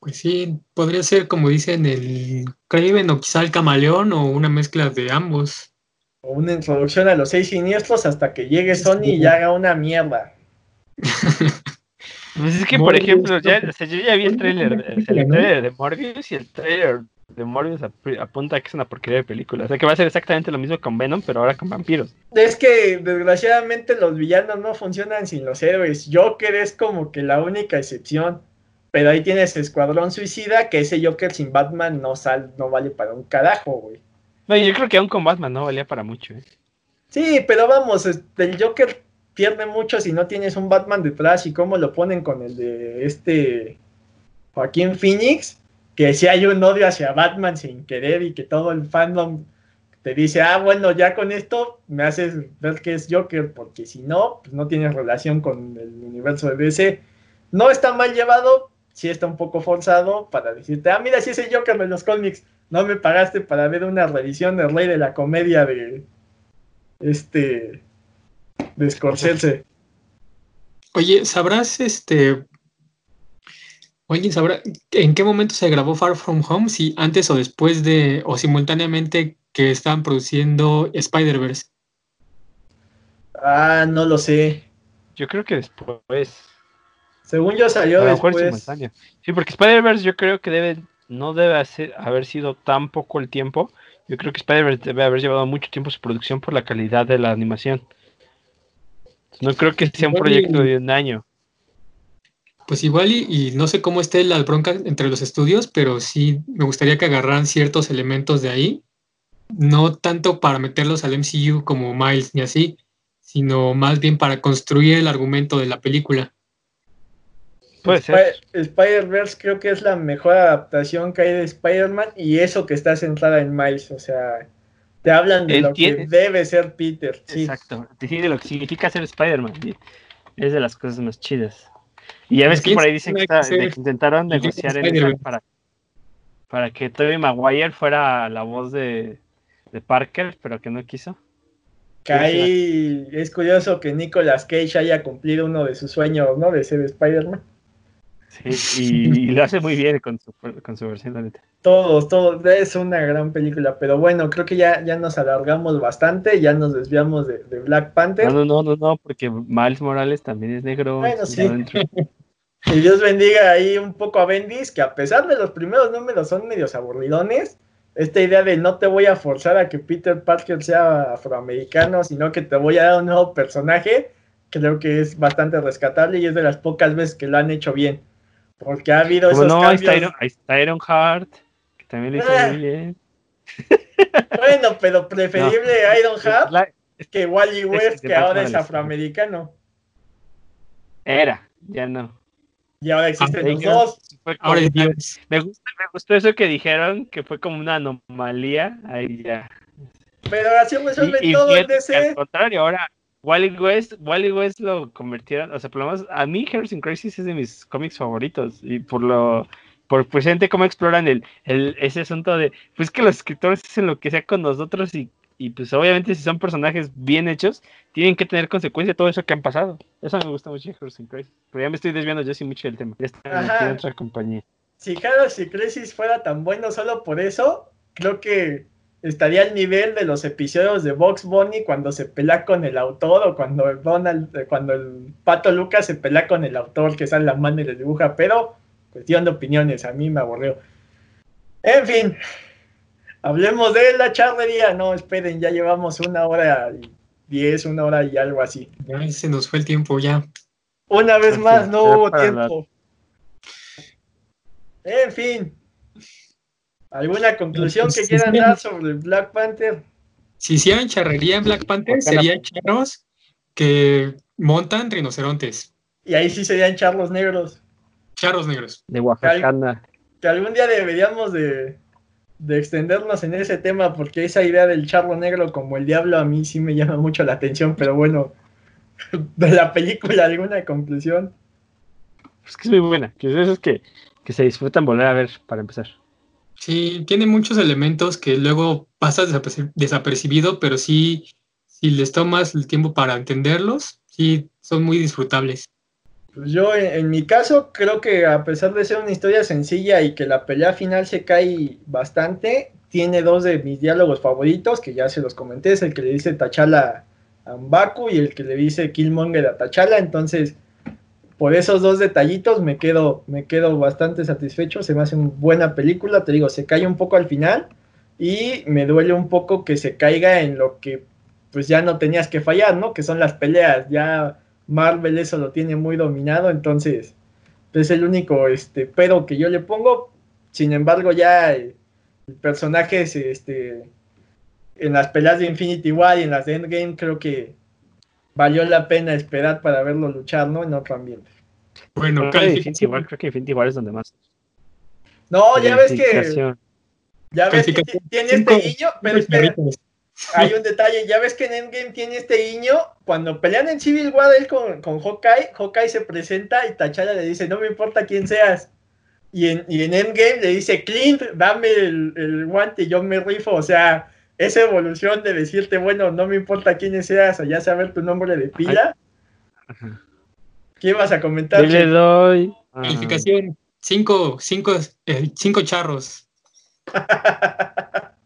Pues sí, podría ser como dicen el Craven o quizá el camaleón o una mezcla de ambos una introducción a los seis siniestros hasta que llegue Sony y haga una mierda. [LAUGHS] Pues es que, por ejemplo, ya, yo ya vi el trailer, de Morbius y el trailer de Morbius apunta a que es una porquería de película. O sea que va a ser exactamente lo mismo con Venom, pero ahora con vampiros. Es que desgraciadamente los villanos no funcionan sin los héroes. Joker es como que la única excepción. Pero ahí tienes Escuadrón Suicida, que ese Joker sin Batman no, sal, no vale para un carajo, güey. No, yo creo que aún con Batman no valía para mucho. ¿eh? Sí, pero vamos, el Joker pierde mucho si no tienes un Batman detrás y cómo lo ponen con el de este Joaquín Phoenix, que si hay un odio hacia Batman sin querer y que todo el fandom te dice, ah, bueno, ya con esto me haces ver que es Joker, porque si no, pues no tienes relación con el universo de DC. No está mal llevado, sí está un poco forzado para decirte, ah, mira, sí es el Joker de los cómics no me pagaste para ver una revisión del Rey de la Comedia de este de Scorsese. Oye, ¿sabrás este Oye, ¿sabrá en qué momento se grabó Far From Home? Si antes o después de o simultáneamente que estaban produciendo Spider-Verse. Ah, no lo sé. Yo creo que después. Según yo salió después. Sí, porque Spider-Verse yo creo que debe no debe haber sido tan poco el tiempo. Yo creo que Spider-Man debe haber llevado mucho tiempo su producción por la calidad de la animación. No creo que sea un proyecto de un año. Pues igual y, no sé cómo esté la bronca entre los estudios, pero sí me gustaría que agarraran ciertos elementos de ahí, no tanto para meterlos al MCU como Miles ni así, sino más bien para construir el argumento de la película. Spider-Verse creo que es la mejor adaptación que hay de Spider-Man y eso que está centrada en Miles, o sea, te hablan de lo que debe ser Peter. Exacto, te de lo que significa ser Spider-Man. Es de las cosas más chidas. Y ya ves que por ahí dicen que, intentaron negociar en para, para que Tobey Maguire fuera la voz de, de Parker, pero que no quiso. Que ahí es curioso que Nicolas Cage haya cumplido uno de sus sueños, ¿no? De ser Spider-Man y, lo hace muy bien con su, con su versión, la Todos, todos, es una gran película, pero bueno, creo que ya, ya nos alargamos bastante, ya nos desviamos de, Black Panther. No, no, no, no, porque Miles Morales también es negro. Bueno, sí. [LAUGHS] y Dios bendiga ahí un poco a Bendis, que a pesar de los primeros números son medios aburridones, esta idea de no te voy a forzar a que Peter Parker sea afroamericano, sino que te voy a dar un nuevo personaje, creo que es bastante rescatable y es de las pocas veces que lo han hecho bien. Porque ha habido esos no, cambios. Ahí está Iron, Heart, que también lo hizo muy ah. bien. [LAUGHS] bueno, pero preferible Iron Heart que Wally West, que ahora es afroamericano. Era, ya no. Y ahora existen Ah, los dos. Ahora me, gusta, me gustó eso que dijeron, que fue como una anomalía. Ahí ya. Pero así resuelven Y, y todo en que al DC. contrario, ahora Wally West, Wally West lo convirtieron, o sea, por lo menos a mí Heroes in Crisis es de mis cómics favoritos y por lo por presente cómo exploran el, el ese asunto de pues que los escritores hacen lo que sea con nosotros y, y pues obviamente si son personajes bien hechos tienen que tener consecuencia todo eso que han pasado. Eso me gusta mucho de Heroes in Crisis. Pero ya me estoy desviando yo sí mucho del tema. Ya está en otra compañía. Si Heroes y Crisis fuera tan bueno solo por eso, creo que estaría al nivel de los episodios de Box Bunny cuando se pelea con el autor o cuando Donald, eh, cuando el Pato Lucas se pelea con el autor que sale la mano y le dibuja, pero cuestión de opiniones, a mí me aburrió. En fin, hablemos de la charrería. No, esperen, ya llevamos una hora y diez, una hora y algo así. Ya se nos fue el tiempo ya. Una vez más, no hubo tiempo. En fin. ¿Alguna conclusión que quieran dar sobre Black Panther? Si hicieran charrería en Black Panther, serían charros que montan rinocerontes. Y ahí sí serían charlos negros. Charros negros. De Oaxaca. Que algún día deberíamos de, de extendernos en ese tema porque esa idea del charro negro como el diablo a mí sí me llama mucho la atención, pero bueno, [LAUGHS] de la película alguna conclusión. Pues que es muy buena. Que es esos que, que se disfrutan volver a ver para empezar. Sí, tiene muchos elementos que luego pasas desaperci- desapercibido, pero sí, si les tomas el tiempo para entenderlos, sí, son muy disfrutables. Pues yo, en, en mi caso, creo que a pesar de ser una historia sencilla y que la pelea final se cae bastante, tiene dos de mis diálogos favoritos, que ya se los comenté, es el que le dice T'Challa a Mbaku y el que le dice Killmonger a T'Challa, entonces por esos dos detallitos me quedo, me quedo bastante satisfecho, se me hace una buena película, te digo, se cae un poco al final y me duele un poco que se caiga en lo que pues ya no tenías que fallar, ¿no? Que son las peleas, ya Marvel eso lo tiene muy dominado, entonces es el único este pero que yo le pongo. Sin embargo, ya el, el personaje es, este en las peleas de Infinity War y en las de Endgame creo que valió la pena esperar para verlo luchar, ¿no? En otro ambiente. Bueno, Creo que Infinity. War, creo que Infinity War es donde más. No, ya ves que ya ves que tiene este guiño, pero espera, hay un detalle, ya ves que en Endgame tiene este guiño, cuando pelean en Civil War él con, con Hawkeye, Hawkeye se presenta y T'Challa le dice, no me importa quién seas. Y en, y en Endgame le dice, Clint, dame el, el guante y yo me rifo, o sea, esa evolución de decirte, bueno, no me importa quién seas, o ya saber tu nombre de pila. Ajá. ¿Qué ibas a comentar? Yo le doy. ah, Calificación, cinco, cinco, eh, cinco charros. [LAUGHS]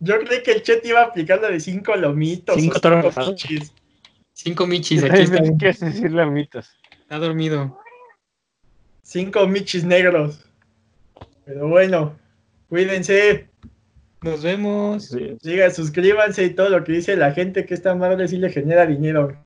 Yo creí que el Chet iba a aplicar la de cinco lomitos. Cinco o toros cinco michis, aquí está, ¿Qué quieres decirle mitos? está dormido. Cinco michis negros. Pero bueno, cuídense. Nos vemos. Sí. Sigan, suscríbanse y todo lo que dice la gente que esta madre sí le genera dinero.